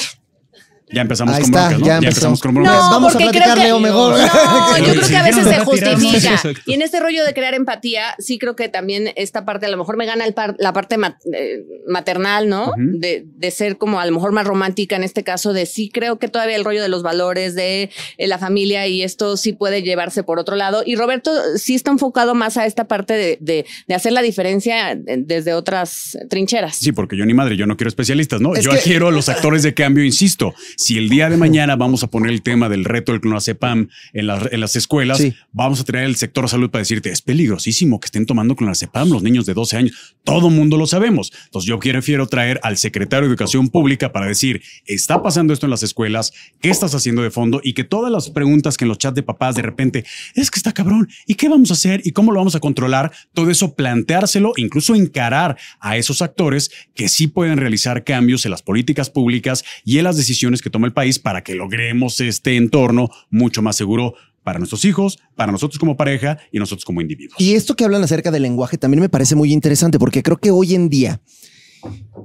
Ya empezamos Ahí con está, broncas, ¿no? ya empezamos con No, broncas. Vamos a porque platicar, creo que, Leo, mejor. No, yo creo que a veces se justifica. Y en este rollo de crear empatía, sí creo que también esta parte, a lo mejor me gana el par- la parte eh, maternal, ¿no? De, de ser como a lo mejor más romántica en este caso, de sí creo que todavía el rollo de los valores, de eh, la familia y esto sí puede llevarse por otro lado. Y Roberto sí está enfocado más a esta parte de, de- de hacer la diferencia eh, desde otras trincheras. Sí, porque yo ni madre, yo no quiero especialistas, ¿no? Es yo que- quiero a los actores de cambio, insisto. Si el día de mañana vamos a poner el tema del reto del clonazepam en, las- en las escuelas, Sí. vamos a traer el sector salud para decirte, es peligrosísimo que estén tomando clonazepam los niños de 12 años. Todo mundo lo sabemos. Entonces yo prefiero traer al secretario de Educación Pública para decir, está pasando esto en las escuelas, ¿qué estás haciendo de fondo? Y que todas las preguntas que en los chats de papás de repente, es que está cabrón, ¿y qué vamos a hacer? ¿Y cómo lo vamos a controlar? Todo eso planteárselo, incluso encarar a esos actores que sí pueden realizar cambios en las políticas públicas y en las decisiones que toma el país para que logremos este entorno mucho más seguro para nuestros hijos, para nosotros como pareja y nosotros como individuos. Y esto que hablan acerca del lenguaje también me parece muy interesante porque creo que hoy en día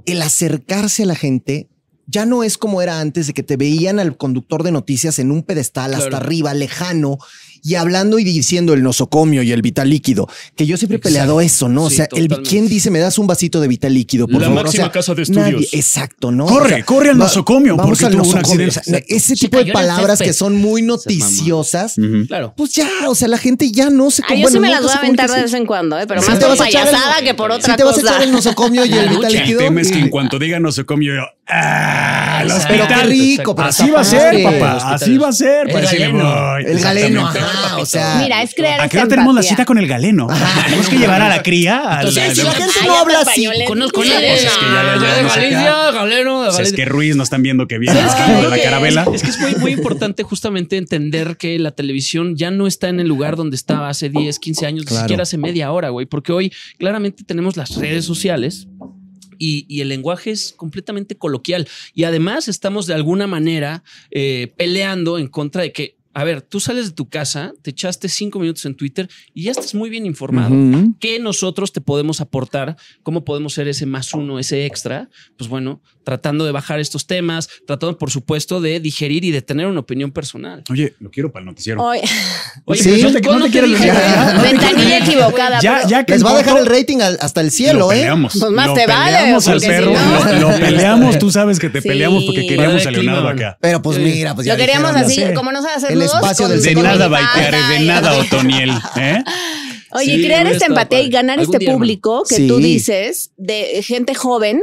el acercarse a la gente ya no es como era antes de que te veían al conductor de noticias en un pedestal hasta arriba, lejano y hablando y diciendo el nosocomio y el vital líquido, que yo siempre he peleado eso, ¿no? o sea, el quién dice me das un vasito de vital líquido, por La favor. máxima O sea, casa de estudios. nadie- exacto, ¿no? Corre, O sea, corre al nosocomio, vamos porque al tuvo un nosocomio. accidente. O sea, ese Se tipo de palabras que son muy noticiosas. Claro. Pues ya, o sea, la gente ya no se Ah, yo bueno, sí me las voy a aventar de vez en cuando, ¿eh? pero Sí más por payasada que por otra Si te vas a cosa. echar el nosocomio y el vital lucha. El líquido. tema es que en y- cuanto digan nosocomio, yo, ¡ah! Pero qué hospital. rico, pero Así va a ser, papá. Así va a ser. El galeno. El galeno. Ajá, o sea. Mira, es crear ¿A esta qué hora tenemos la cita con el galeno? Tenemos que llevar a la cría. a la- Entonces, si la gente no habla así. español, Conozco no. la de llevamos acá. Galicia, galeno, de es que Ruiz no están viendo que viene la carabela. Es, que es muy, muy importante justamente entender que la televisión ya no está en el lugar donde estaba hace 10, 15 años, ni siquiera hace media hora, güey, porque hoy claramente tenemos las redes sociales. Y, y el lenguaje es completamente coloquial. Y además estamos de alguna manera eh, peleando en contra de que, a ver, tú sales de tu casa, te echaste cinco minutos en Twitter y ya estás muy bien informado. ¿Qué nosotros te podemos aportar? ¿Cómo podemos ser ese más uno, ese extra? Pues bueno, tratando de bajar estos temas, tratando, por supuesto, de digerir y de tener una opinión personal. Oye, lo quiero para el noticiero. Oye, Oye, Sí. No te- no ¿cuándo te decir. Ya. ventanilla equivocada. Ya, ya que Les va a dejar el rating al- hasta el lo cielo, ¿eh? peleamos. Pues más Lo te vale, peleamos al porque si perro. no- Lo, lo peleamos. Tú sabes que te Sí. peleamos porque queríamos Padre a Leonardo acá. Pero pues mira, pues ya Lo queríamos dijeron, así, como no sabes hacer espacio del De nada, Baikare, de nada, Otoniel. ¿eh? Oye, Sí, crear esta empatía y ganar este día, público que Sí. tú dices de gente joven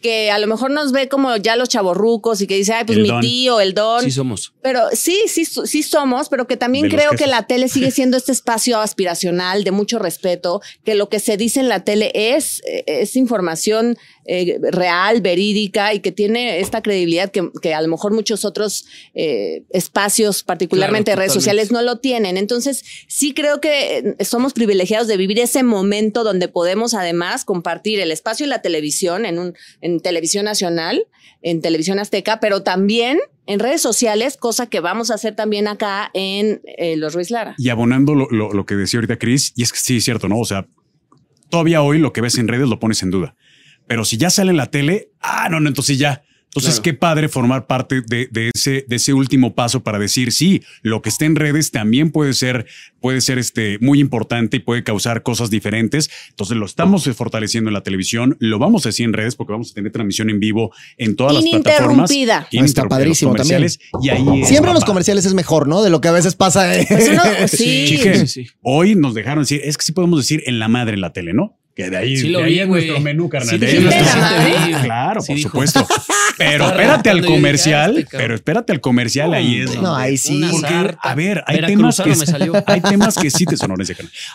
que a lo mejor nos ve como ya los chavorrucos y que dice, ay, pues El mi don. tío, el don. Sí somos. Pero sí, sí, sí somos, pero que también De creo que la tele sigue siendo este espacio aspiracional de mucho respeto, que lo que se dice en la tele es, eh, es información eh, real, verídica y que tiene esta credibilidad que, que a lo mejor muchos otros eh, espacios, particularmente Claro, redes totalmente. sociales, no lo tienen. Entonces, sí creo que eh, somos privilegiados de vivir ese momento donde podemos además compartir el espacio y la televisión en, un, en televisión nacional, en televisión azteca, pero también en redes sociales, cosa que vamos a hacer también acá en eh, Los Ruiz Lara. Y abonando lo, lo- lo que decía ahorita Chris, y es que sí, es cierto, ¿no? O sea, todavía hoy lo que ves en redes lo pones en duda. Pero si ya sale en la tele, ah, no, no, entonces ya. Entonces, Claro. qué padre formar parte de, de ese, de ese último paso para decir, sí, lo que está en redes también puede ser, puede ser este, muy importante y puede causar cosas diferentes. Entonces, lo estamos fortaleciendo en la televisión, lo vamos a decir en redes porque vamos a tener transmisión en vivo en todas las plataformas. Ininterrumpida. Está los padrísimo comerciales, Y ahí es, Siempre los papá. comerciales es mejor, ¿no? De lo que a veces pasa. ¿eh? Pues uno- sí. Chique, sí, sí. hoy nos dejaron decir, es que sí podemos decir en la madre en la tele, ¿no? Que de ahí, Sí lo de ahí vi, es güey. nuestro menú, carnal. Sí, de ahí sí, nuestro sí. Claro, Sí por dijo. supuesto. Pero espérate al comercial. "Ah, este cabrón". pero espérate al comercial. ahí es. No, ahí sí. Porque, a ver, hay temas que hay temas que sí te carnal.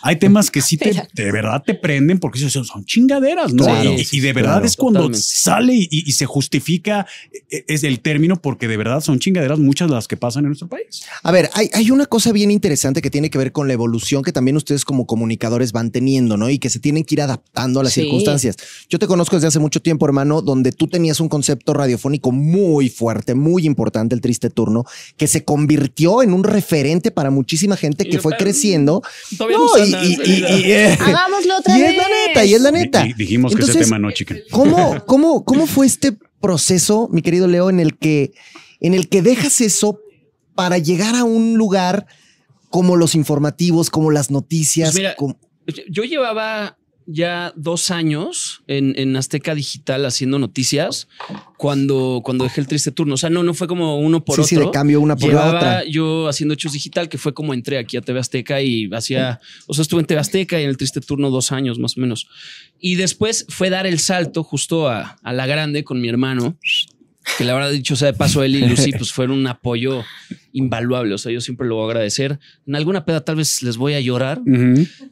Hay temas que sí te de verdad te prenden porque son, son chingaderas, ¿no? Claro, y, y de verdad claro. es cuando Totalmente. sale y, y se justifica eh, es el término porque de verdad son chingaderas muchas de las que pasan en nuestro país. A ver, hay, hay una cosa bien interesante que tiene que ver con la evolución que también ustedes como comunicadores van teniendo, ¿no? Y que se tienen que ir adaptando a las Sí. circunstancias. Yo te conozco desde hace mucho tiempo, hermano, donde tú tenías un concepto radiofónico muy fuerte, muy importante, el triste turno, que se convirtió en un referente para muchísima gente que fue creciendo. todavía No, no y, sana, y- y- felicidades. y, eh, Hagámoslo otra y vez. es la neta, y es la neta. Di- dijimos que ese tema no, chica. ¿Cómo, cómo, cómo fue este proceso, mi querido Leo, en el que, en el que dejas eso para llegar a un lugar como los informativos, como las noticias? Pues mira, como- Yo llevaba ya dos años en, en Azteca Digital haciendo noticias cuando, cuando dejé el triste turno. O sea, no, no fue como uno por sí, otro. sí, de cambio una por Llevaba la otra. yo haciendo hechos digital, que fue como entré aquí a TV Azteca y hacía, o sea, estuve en TV Azteca y en el triste turno dos años más o menos. Y después fue dar el salto justo a, a la grande con mi hermano, que la verdad dicho sea de paso, él y Lucy, pues fueron un apoyo invaluable. O sea, yo siempre lo voy a agradecer. En alguna peda tal vez les voy a llorar.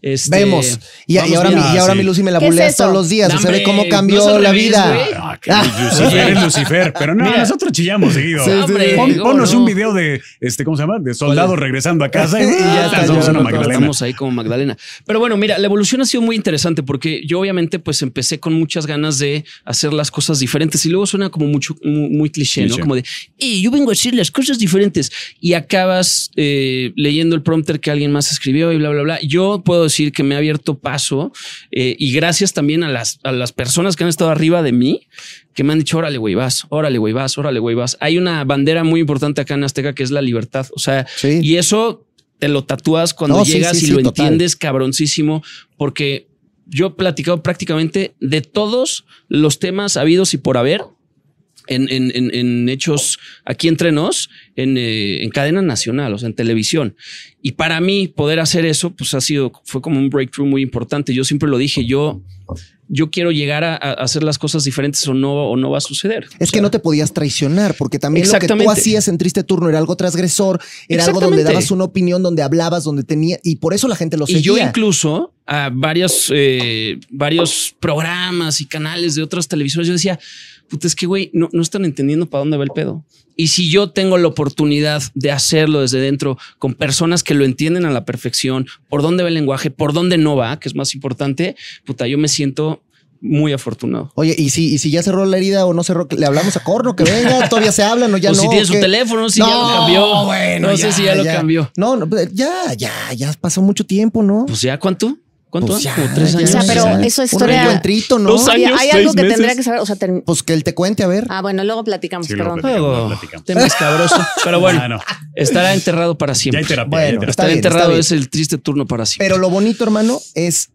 Este, Vemos. Y, ahora, mi, y ahora sí. mi Lucy me la ¿Qué es bulea todos los días. No, o sea, ve hombre, cómo cambió no la revés, vida. Ah, que Lucifer es Lucifer, pero no, Mira. nosotros chillamos seguido. Sí, sí, Hombre, sí. Pon- ¿cómo ponnos no? un video de este, ¿cómo se llama? De soldados regresando a casa y, y ya está, somos una Magdalena. Estamos ahí como Magdalena. Pero bueno, mira, la evolución ha sido muy interesante porque yo obviamente pues empecé con muchas ganas de hacer las cosas diferentes y luego suena como mucho, muy, muy cliché, ¿no? Cliché. Como de, y yo vengo a decir las cosas diferentes y acabas eh, leyendo el prompter que alguien más escribió y bla, bla, bla. Yo puedo decir que me ha abierto paso eh, y gracias también a las, a las personas que han estado arriba de mí que me han dicho, órale, güey, vas, órale, güey, vas, órale, güey, vas. Hay una bandera muy importante acá en Azteca que es la libertad. O sea, Sí. y eso te lo tatúas cuando No, llegas sí, y lo total. entiendes cabroncísimo, porque yo he platicado prácticamente de todos los temas habidos y por haber en, en- en- hechos aquí entre nos, en, eh, en cadena nacional, o sea, en televisión. Y para mí poder hacer eso, pues ha sido, fue como un breakthrough muy importante. Yo siempre lo dije, yo, yo quiero llegar a, a hacer las cosas diferentes o no, o no va a suceder. Es O que sea, no te podías traicionar, porque también lo que tú hacías en Triste Turno era algo transgresor, era algo donde dabas una opinión, donde hablabas, donde tenía, y por eso la gente lo Y yo seguía. incluso a varios, eh, varios programas y canales de otras televisiones, yo decía, puta, es que güey, no, no están entendiendo para dónde va el pedo. Y si yo tengo la oportunidad de hacerlo desde dentro con personas que lo entienden a la perfección, por dónde va el lenguaje, por dónde no va, que es más importante, puta, yo me siento muy afortunado. Oye, y si, y si ya cerró la herida o no cerró, le hablamos a Corno que venga, todavía se hablan o ya o no. si tiene su teléfono, si ya lo cambió. bueno, no sé si ya, lo cambió. No, no, pues, ya, ya, ya pasó mucho tiempo, ¿no? Pues ya, ¿cuánto? ¿Cuánto? Pues ya, Como tres ya, años. O sea, pero eso es Un historia- reencuentrito, ¿no? Dos Oye, años, hay algo que meses. tendría que saber. O sea, Pues que él te cuente, a ver. ah, bueno, luego platicamos, Sí, perdón. Luego, platicamos. tema escabroso. Pero bueno, Ah, no. estará enterrado para Ya siempre. hay terapia. Bueno, ya hay terapia. está Estar bien, está enterrado es el triste turno para siempre. Pero lo bonito, hermano, es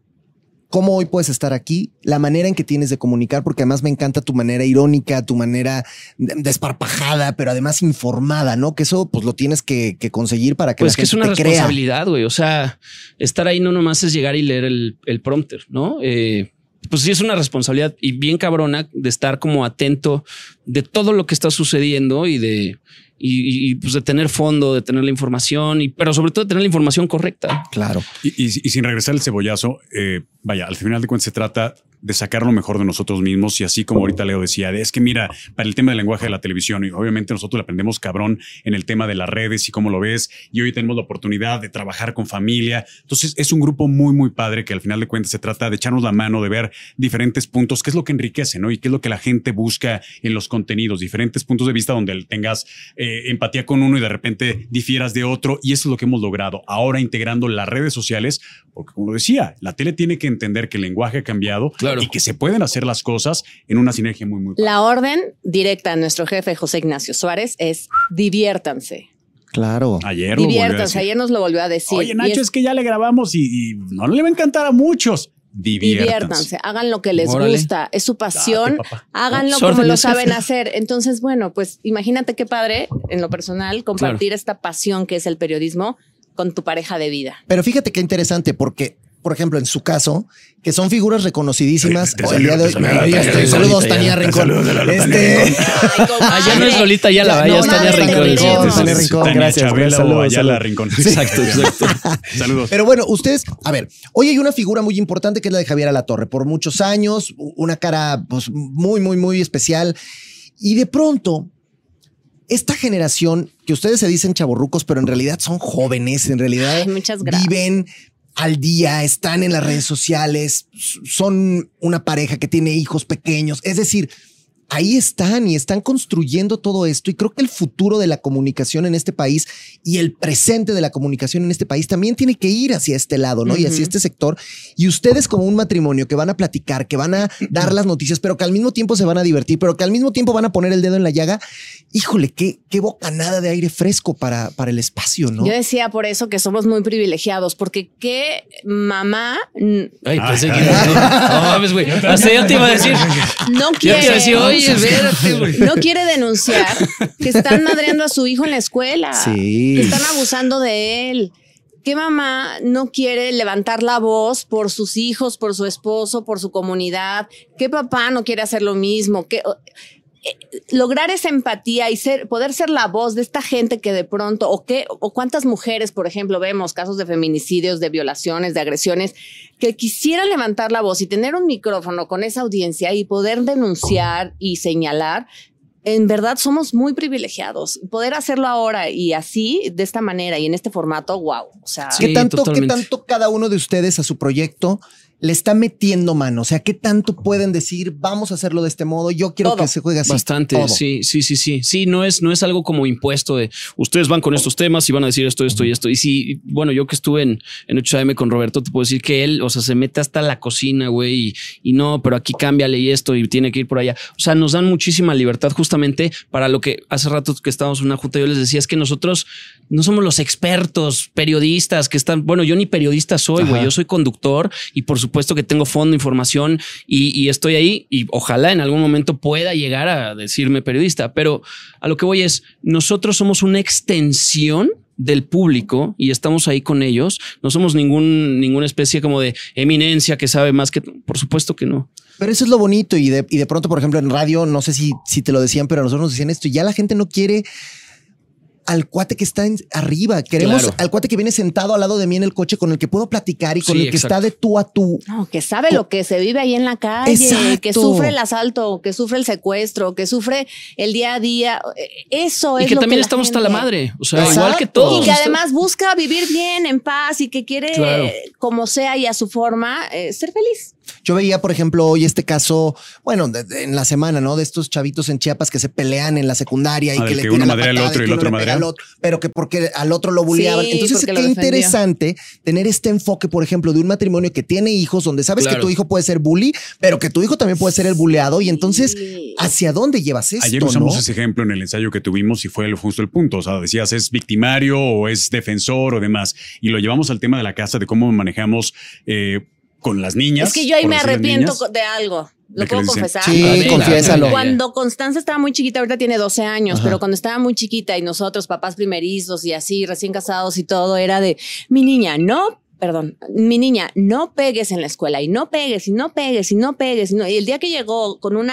cómo hoy puedes estar aquí, la manera en que tienes de comunicar, porque además me encanta tu manera irónica, tu manera desparpajada, pero además informada, ¿no? Que eso pues lo tienes que, que conseguir para que pues la que es una responsabilidad, güey. O sea, estar ahí no nomás es llegar y leer el, el prompter, ¿no? Eh, pues sí es una responsabilidad y bien cabrona de estar como atento de todo lo que está sucediendo y de y, y, pues de tener fondo, de tener la información y pero sobre todo de tener la información correcta. Claro. Y, y- y sin regresar al cebollazo, eh, vaya, al final de cuentas se trata de sacar lo mejor de nosotros mismos y así como ahorita Leo decía, de, es que mira, para el tema del lenguaje de la televisión, y obviamente nosotros le aprendemos cabrón en el tema de las redes y cómo lo ves, y hoy tenemos la oportunidad de trabajar con familia. Entonces es un grupo muy, muy padre que al final de cuentas se trata de echarnos la mano, de ver diferentes puntos, qué es lo que enriquece, ¿no? Y qué es lo que la gente busca en los contenidos, diferentes puntos de vista donde tengas eh, empatía con uno y de repente difieras de otro. Y eso es lo que hemos logrado ahora integrando las redes sociales, porque como decía, la tele tiene que entender que el lenguaje ha cambiado Claro. Y que se pueden hacer las cosas en una sinergia muy, muy La orden directa a nuestro jefe José Ignacio Suárez es diviértanse. Claro. Ayer lo volvió a Diviértanse. decir. Ayer nos lo volvió a decir. Oye, Nacho, es- es... que ya le grabamos y, y no le va a encantar a muchos. Diviértanse. diviértanse, hagan lo que les Órale. gusta, es su pasión, Date, háganlo como lo saben hacer. Entonces, bueno, pues imagínate qué padre, en lo personal, compartir esta pasión que es el periodismo con tu pareja de vida. Pero fíjate qué interesante, porque por ejemplo, en su caso, que son figuras reconocidísimas. Te el día de hoy- salió, te No, salió, ya te estoy- salió, Saludos, Tania ya. Rincón. La Lolita Este, Ah, ya no es Lolita Ya, vaya, no, es Tania ya, Rincón. Tania. Rincón, gracias, Chabela saludos, saludos. Rincón. Exacto, exacto. Saludos. Pero bueno, ustedes, a ver, hoy hay una figura muy importante que es la de Javier Alatorre. Por muchos años, una cara pues, muy, muy, muy especial. Y de pronto, esta generación, que ustedes se dicen chavorrucos, pero en realidad son jóvenes, en realidad Ay, muchas gracias. viven al día, están en las redes sociales, son una pareja que tiene hijos pequeños. Es decir, ahí están y están construyendo todo esto. Y creo que el futuro de la comunicación en este país y el presente de la comunicación en este país también tiene que ir hacia este lado, ¿no? Y hacia este sector. Y ustedes como un matrimonio que van a platicar, que van a dar las noticias, pero que al mismo tiempo se van a divertir, pero que al mismo tiempo van a poner el dedo en la llaga. Híjole, qué, qué bocanada de aire fresco para, para el espacio, ¿no? Yo decía por eso que somos muy privilegiados, porque qué mamá Ay, pensé que. No mames, güey. Hasta ya te iba a decir. no te iba a decir, oye. No quiere denunciar que están madreando a su hijo en la escuela. Sí. Que están abusando de él. ¿Qué mamá no quiere levantar la voz por sus hijos, por su esposo, por su comunidad? ¿Qué papá no quiere hacer lo mismo? ¿Qué, lograr esa empatía y ser, poder ser la voz de esta gente que de pronto, o qué, o cuántas mujeres, por ejemplo, vemos casos de feminicidios, de violaciones, de agresiones, que quisieran levantar la voz y tener un micrófono con esa audiencia y poder denunciar y señalar. En verdad somos muy privilegiados. Poder hacerlo ahora y así, de esta manera y en este formato, wow. O sea, ¿Qué, Sí, tanto, ¿Qué totalmente. tanto cada uno de ustedes a su proyecto le está metiendo mano? O sea, ¿qué tanto pueden decir, vamos a hacerlo de este modo? Yo quiero Todo. que se juegue así. Bastante, Todo. sí, sí, sí, sí. Sí, no es, no es algo como impuesto de ustedes van con estos temas y van a decir esto, esto y esto. Y sí, bueno, yo que estuve en, en 8AM con Roberto, te puedo decir que él, o sea, se mete hasta la cocina, güey, y, y no, pero aquí cámbiale y esto y tiene que ir por allá. O sea, nos dan muchísima libertad justamente para lo que hace rato que estábamos en una junta, yo les decía, es que nosotros no somos los expertos, periodistas que están, bueno, yo ni periodista soy, güey, yo soy conductor y por supuesto que tengo fondo, información y, y estoy ahí y ojalá en algún momento pueda llegar a decirme periodista, pero a lo que voy es, nosotros somos una extensión del público y estamos ahí con ellos. No somos ningún, ninguna especie como de eminencia que sabe más que, por supuesto que no. Pero eso es lo bonito y de, y de pronto, por ejemplo, en radio, no sé si, si te lo decían, pero a nosotros nos decían esto y ya la gente no quiere al cuate que está en- arriba. Queremos Claro. al cuate que viene sentado al lado de mí en el coche con el que puedo platicar y con Sí, el que exacto. está de tú a tú. No, que sabe lo que se vive ahí en la calle, Exacto. que sufre el asalto, que sufre el secuestro, que sufre el día a día. Eso Y es que lo también la estamos hasta la madre. O sea, Exacto. igual que todos. Y que además busca vivir bien, en paz y que quiere, Claro. como sea y a su forma, eh, ser feliz. Yo veía, por ejemplo, hoy este caso, bueno, de- de- en la semana, ¿no? De estos chavitos en Chiapas que se pelean en la secundaria y Ah, que le que tiran uno la madrea al otro y el que otro madrea. al otro, pero que porque al otro lo bulleaban. Sí, Entonces, qué interesante tener este enfoque, por ejemplo, de un matrimonio que tiene hijos, donde sabes Claro. que tu hijo puede ser bully, pero que tu hijo también puede ser el bulleado. Y entonces. ¿hacia dónde llevas esto? Ayer usamos no? ese ejemplo en el ensayo que tuvimos y fue el, justo el punto. O sea, decías, es victimario o es defensor o demás. Y lo llevamos al tema de la casa, de cómo manejamos eh, con las niñas. Es que yo ahí me arrepiento niñas. de algo. ¿De ¿Lo puedo confesar? Sí, ver, confiésalo. Cuando Constanza estaba muy chiquita, ahorita tiene 12 años, Ajá. pero cuando estaba muy chiquita y nosotros, papás primerizos y así, recién casados y todo, era de, mi niña, no, perdón, mi niña, no pegues en la escuela y no pegues y no pegues y no pegues. Y, no- y el día que llegó con un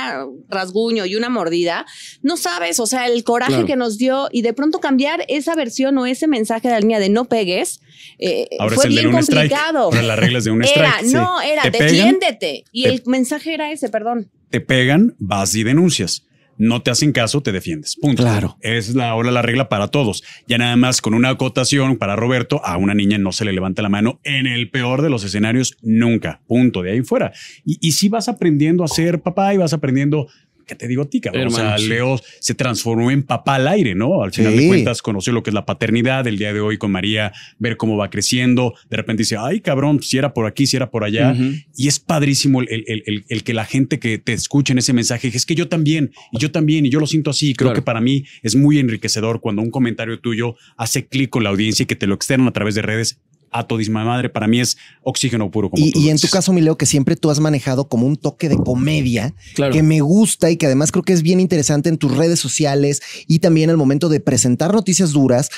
rasguño y una mordida, no sabes, o sea, el coraje Claro. que nos dio y de pronto cambiar esa versión o ese mensaje de la niña de no pegues, eh, Ahora fue es el de bien un strike. complicado. Ahora las reglas de un Era, strike. sí. no, era, defiéndete. Y te- el mensaje era ese, perdón. te pegan, vas y denuncias. No te hacen caso, te defiendes. Punto. Claro. Es la, ahora la regla para todos. Ya nada más con una acotación para Roberto, a una niña no se le levanta la mano en el peor de los escenarios nunca. Punto. De ahí fuera. Y, y si vas aprendiendo a ser papá y vas aprendiendo. ¿Qué te digo a ti, cabrón? o sea. Leo se transformó en papá al aire, ¿no? Al final Sí. de cuentas conoció lo que es la paternidad. El día de hoy con María, ver cómo va creciendo. De repente dice, ay, cabrón, si era por aquí, si era por allá. Y es padrísimo el, el- el- el que la gente que te escuche en ese mensaje, es que yo también, y yo también, y yo lo siento así. Creo Claro. que para mí es muy enriquecedor cuando un comentario tuyo hace clic con la audiencia y que te lo externan a través de redes. A todisma madre, para mí es oxígeno puro. Como Y, tú y lo en tu caso, mi Leo, que siempre tú has manejado como un toque de comedia Claro. que me gusta y que además creo que es bien interesante en tus redes sociales y también al momento de presentar noticias duras,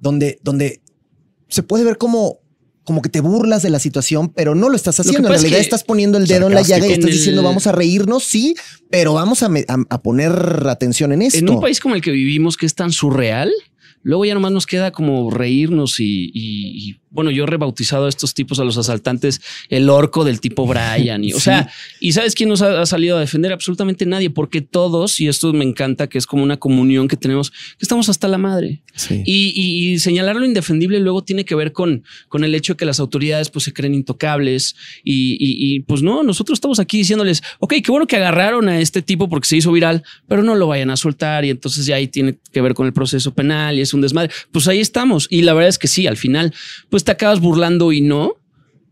donde, donde se puede ver como como que te burlas de la situación, pero no lo estás haciendo. En es realidad que- estás poniendo el dedo en la llaga y estás el- diciendo vamos a reírnos, sí, pero vamos a, me- a- a poner atención en esto. En un país como el que vivimos, que es tan surreal, luego ya nomás nos queda como reírnos y, y- y, bueno, yo he rebautizado a estos tipos, a los asaltantes, el orco del tipo Brian. Y, o sea, ¿y sabes quién nos ha, ha salido a defender? Absolutamente nadie, porque todos, y esto me encanta, que es como una comunión que tenemos, que estamos hasta la madre. Sí. Y, y- señalar lo indefendible luego tiene que ver con, con el hecho de que las autoridades pues se creen intocables y, pues no, nosotros estamos aquí diciéndoles, ok, qué bueno que agarraron a este tipo porque se hizo viral, pero no lo vayan a soltar y entonces ya ahí tiene que ver con el proceso penal y es un desmadre. Pues ahí estamos y la verdad es que sí, al final pues te acabas burlando y no.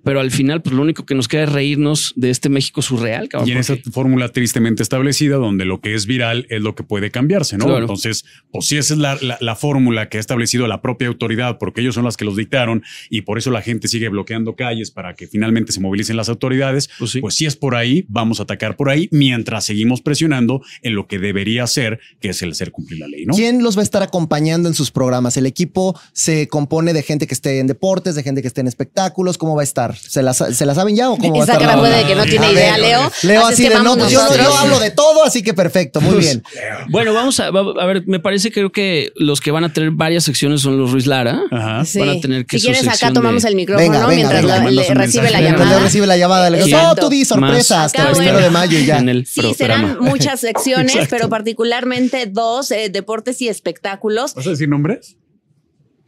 Pero al final, pues lo único que nos queda es reírnos de este México surreal, cabrón. Y en esa fórmula tristemente establecida, donde lo que es viral es lo que puede cambiarse, ¿no? Claro. Entonces, pues si esa es la, la- la fórmula que ha establecido la propia autoridad, porque ellos son las que los dictaron y por eso la gente sigue bloqueando calles para que finalmente se movilicen las autoridades, Pues sí. pues si es por ahí, vamos a atacar por ahí, mientras seguimos presionando en lo que debería ser, que es el hacer cumplir la ley, ¿no? ¿Quién los va a estar acompañando en sus programas? ¿El equipo se compone de gente que esté en deportes, de gente que esté en espectáculos? ¿Cómo va a estar? ¿Se la, ¿se la saben ya o cómo va a Esa estar? cara la fue onda? de que no tiene A idea, ver, Leo. Leo Así de no, pues yo, no- yo hablo de todo, así que perfecto, muy bien. Bueno, vamos a, a ver, me parece creo que los que van a tener varias secciones son los Ruiz Lara. Ajá. Sí. Van a tener que si su quieres, acá tomamos de- el micrófono Venga, venga, mientras venga, la- mandas le recibe la. Mientras llamada. Leo recibe la llamada, le digo, no, Exacto. tú di sorpresas hasta el primero de mayo ya. En el Sí, serán muchas secciones, pero particularmente dos, eh, deportes y espectáculos. ¿Vas a decir nombres?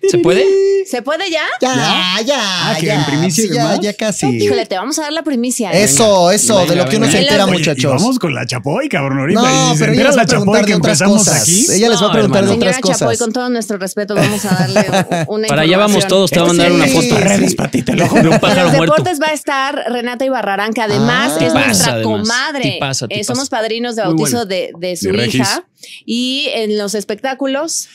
¿Se puede? ¿Se puede ya? Ya, ya, Ah, que ya. en primicia y Sí, ya, demás. ya casi. Híjole, te vamos a dar la primicia. ¿eh? Eso, eso, Venga, de lo que uno venga. se entera, Oye, Oye, y muchachos. vamos con la Chapoy, cabrón, ahorita. No, y pero ella les va a la Chapoy preguntar que de otras empezamos cosas. aquí. Ella les va a No, preguntar de hermano. otras Señora Chapoy, cosas. con todo nuestro respeto, vamos a darle una Para allá vamos todos, te va a mandar Sí, una foto. sí. Redes, patita, el ojo. De un En pájaro los muerto. deportes va a estar Renata Ibarrarán, que además Ah. es Tipaza, nuestra comadre. Eh, somos padrinos de bautizo de, de su De hija. Y en los espectáculos,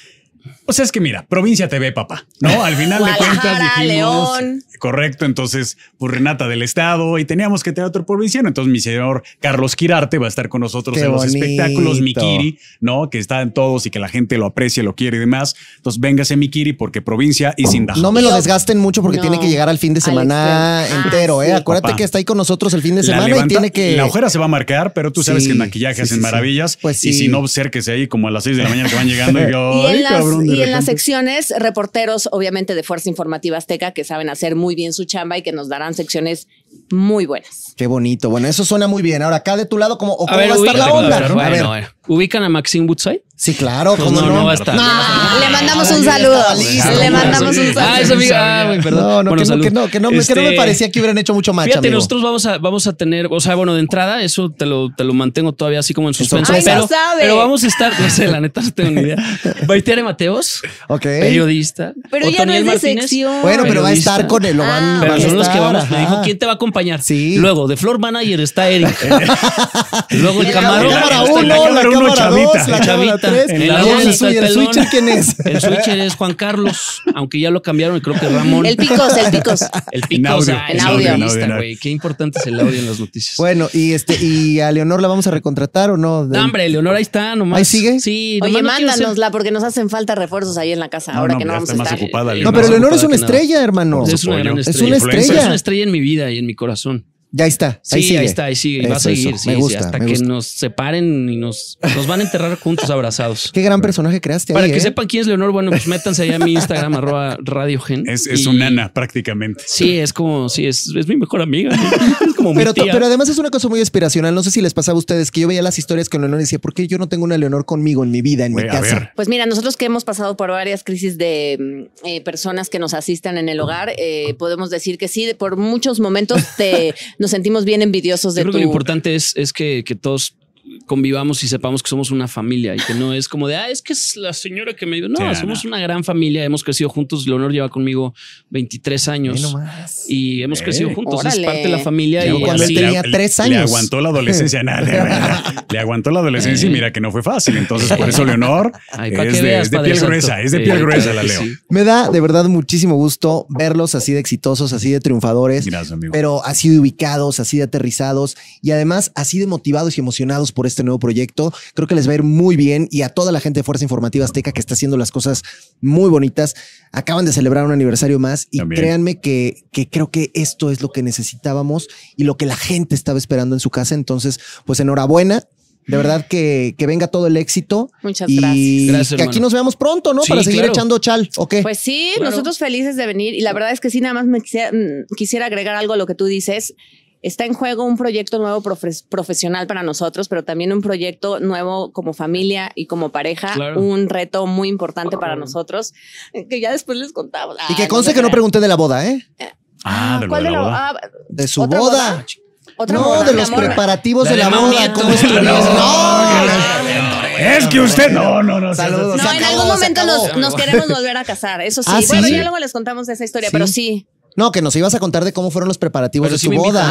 O sea, es que mira, provincia TV, papá, ¿no? Al final de cuentas dijimos, León. correcto, entonces, pues Renata del Estado y teníamos que tener otro provinciano. Entonces, mi señor Carlos Quirarte va a estar con nosotros Qué en los bonito. espectáculos, Mikiri, ¿no? Que está en todos y que la gente lo aprecia, lo quiere y demás. Entonces, véngase Mikiri porque provincia y sin No me lo desgasten mucho porque No, tiene que llegar al fin de semana extremo. Ah, entero, ¿eh? sí. Acuérdate Papá. que está ahí con nosotros el fin de semana y tiene que. La ojera se va a marcar, pero tú sabes Sí, que en maquillaje sí, hacen sí, sí. maravillas. Pues Y sí. si no, acérquese ahí como a las 6 de la mañana que van llegando y yo, Y cabrón, de y en las secciones, reporteros, obviamente, de Fuerza Informativa Azteca, que saben hacer muy bien su chamba y que nos darán secciones muy buenas. Qué bonito. Bueno, eso suena muy bien. Ahora, acá de tu lado, ¿cómo, o cómo va a estar la onda? a ver, A bueno, ver. bueno. ¿Ubican a Maxine Woodside? Sí, claro, Pues ¿cómo no, no? no va a estar. Le mandamos un saludo. listo. Le mandamos un Ah, saludo. esa amiga. Ah, güey, perdón. No, no, Bueno, que, no, que no, que no, me- que no me Este, parecía que hubieran hecho mucho match, Fíjate, amigo. nosotros vamos a, vamos a tener, o sea, bueno, de entrada, eso te lo, te lo mantengo todavía así como en suspenso. Ay, no pero, sabe. pero vamos a estar, no sé, la neta no tengo ni idea. Baitiare Mateos, Ok. periodista. Pero ya no es de Martínez, sección. Bueno, pero va a estar con él, lo van, Ah, Pero van son los que vamos. Me dijo, ¿quién te va a acompañar? Sí. Luego, de Flor Manager está Eric. Luego el La camarón. cámara uno, la la cámara uno, cámara chavita. dos, la cámara En Y el el el switcher, ¿quién es? El switcher es Juan Carlos, aunque ya lo cambiaron y creo que Ramón. El picos, el picos. El En pico, audio, o sea, en es audio. audio, güey. Qué importante es el audio en las noticias. Bueno, y este, y a Leonor la vamos a recontratar o no? No, hombre, Leonor, ahí está, nomás. ¿Ahí sigue? Sí, Oye, no mándanosla porque nos hacen falta refuerzos ahí en la casa, No, ahora no, que no vamos a estar. ocupada, No, pero Leonor es una estrella, hermano. Es una gran Es estrella. una Influencer. estrella. Es una estrella en mi vida y en mi corazón. Ya está. Sí, ahí ahí, sigue. está, ahí sigue. Y va a seguir, sí, Me sí, hasta me que gusta. nos separen y nos, nos van a enterrar juntos abrazados. Qué gran personaje creaste Para ahí, que ¿eh? sepan quién es Leonor, bueno, pues métanse allá a mi Instagram, arroba radiogen. Es, es Y- un nana prácticamente. Sí, es como, sí, es, es mi mejor amiga. Es como Pero, mi tía. pero además es una cosa muy aspiracional. No sé si les pasaba a ustedes que yo veía las historias con Leonor y decía, ¿por qué yo no tengo una Leonor conmigo en mi vida, en mi casa? Pues mira, nosotros que hemos pasado por varias crisis de mm, eh, personas que nos asistan en el hogar, eh, podemos decir que sí, de- por muchos momentos te, nos sentimos bien envidiosos de Yo creo tu... que lo importante es, es que, que todos convivamos y sepamos que somos una familia y que no es como de, ah, es que es la señora que me dio. No, Sí, somos no. una gran familia, hemos crecido juntos. Leonor lleva conmigo 23 Ve años y hemos crecido juntos. órale. Es parte de la familia Yo y cuando él tenía tres Le años. aguantó la adolescencia. Nada, le, le aguantó la adolescencia y mira que no fue fácil. Entonces, por eso Leonor Ay, es, de, veas, es de Padre piel Santo. gruesa, es de piel gruesa la Leo. sí. Me da de verdad muchísimo gusto verlos así de exitosos, así de triunfadores, Gracias, amigo. pero así de ubicados, así de aterrizados y además así de motivados y emocionados por este nuevo proyecto. Creo que les va a ir muy bien y a toda la gente de Fuerza Informativa Azteca que está haciendo las cosas muy bonitas. Acaban de celebrar un aniversario más y También. créanme que, que creo que esto es lo que necesitábamos y lo que la gente estaba esperando en su casa. Entonces, pues enhorabuena. De verdad que, que venga todo el éxito. Muchas y gracias. Gracias, que aquí nos veamos pronto, ¿no? Sí, Para seguir claro. echando chal, ¿ok? Pues sí, Claro. nosotros felices de venir y la verdad es que sí, nada más me quisiera, mm, quisiera agregar algo a lo que tú dices. Está en juego un proyecto nuevo profe- profesional para nosotros, pero también un proyecto nuevo como familia y como pareja, Claro. un reto muy importante para nosotros, eh, que ya después les contamos. y que conste se que no pregunté de la boda, ¿eh? Ah, de lo ¿cuál de la la boda. ah, De su ¿Otra boda. Otra No, boda, de los amor. preparativos La de de la boda. ¿Cómo estuvieron? No, Es que usted. No, no, no. Saludos. No, en acabó, algún momento nos, nos queremos volver a casar, eso sí. ¿Ah, bueno, sí? ya luego les contamos esa historia, Sí. pero sí. No, que nos ibas a contar de cómo fueron los preparativos Pero de sí su boda.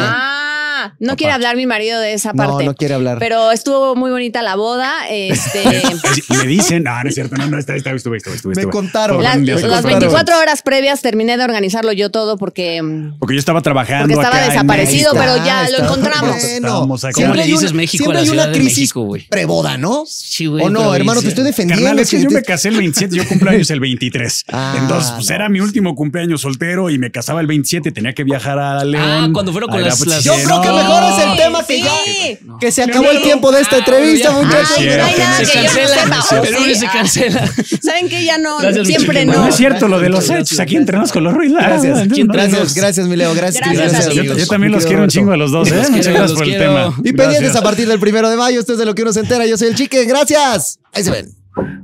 Ah, no quiere hablar mi marido de esa No, parte. no quiere hablar. Pero estuvo muy bonita la boda. Este, Me dicen, no, no es cierto, no, no, está, está, estuve, estuve, estuve. Me estuve. contaron. Las, Me las súper contaron. 24 horas previas terminé de organizarlo yo todo porque mm, Porque yo estaba trabajando. Porque estaba acá desaparecido, pero ya lo encontramos. Acá. ¿Cómo Siempre le hay dices una- México siempre a la hay Ciudad una de crisis México, güey? preboda, ¿no? Sí, güey. O no, hermano, te estoy defendiendo. Carnal, es que yo me casé el 27, yo cumpleaños el 23. Ah, Entonces, pues no. era mi último cumpleaños soltero y me casaba el 27, tenía que viajar a León. Ah, cuando fueron con las- las- Yo creo que no. mejor es el tema que Sí. ya. Que se acabó el tiempo de esta entrevista, Ah, ya. muchachos. Ay, no hay nada Se que yo no cancela. sepa. El lunes se cancela. ¿Saben qué? Ya no, Gracias, siempre no. No es cierto lo de los Gracias. hechos. Aquí entrenamos con los Ruiz. Gracias, ¿Quién gracias, gracias, mi Leo. Gracias, Gracias, gracias, amigos. Yo, amigos. yo también los quiero un chingo a los dos, ¿eh? Muchas gracias por el tema. Y pendientes a partir del primero de mayo, esto es de lo que uno se entera. Yo soy el chique, gracias. Ahí se ven.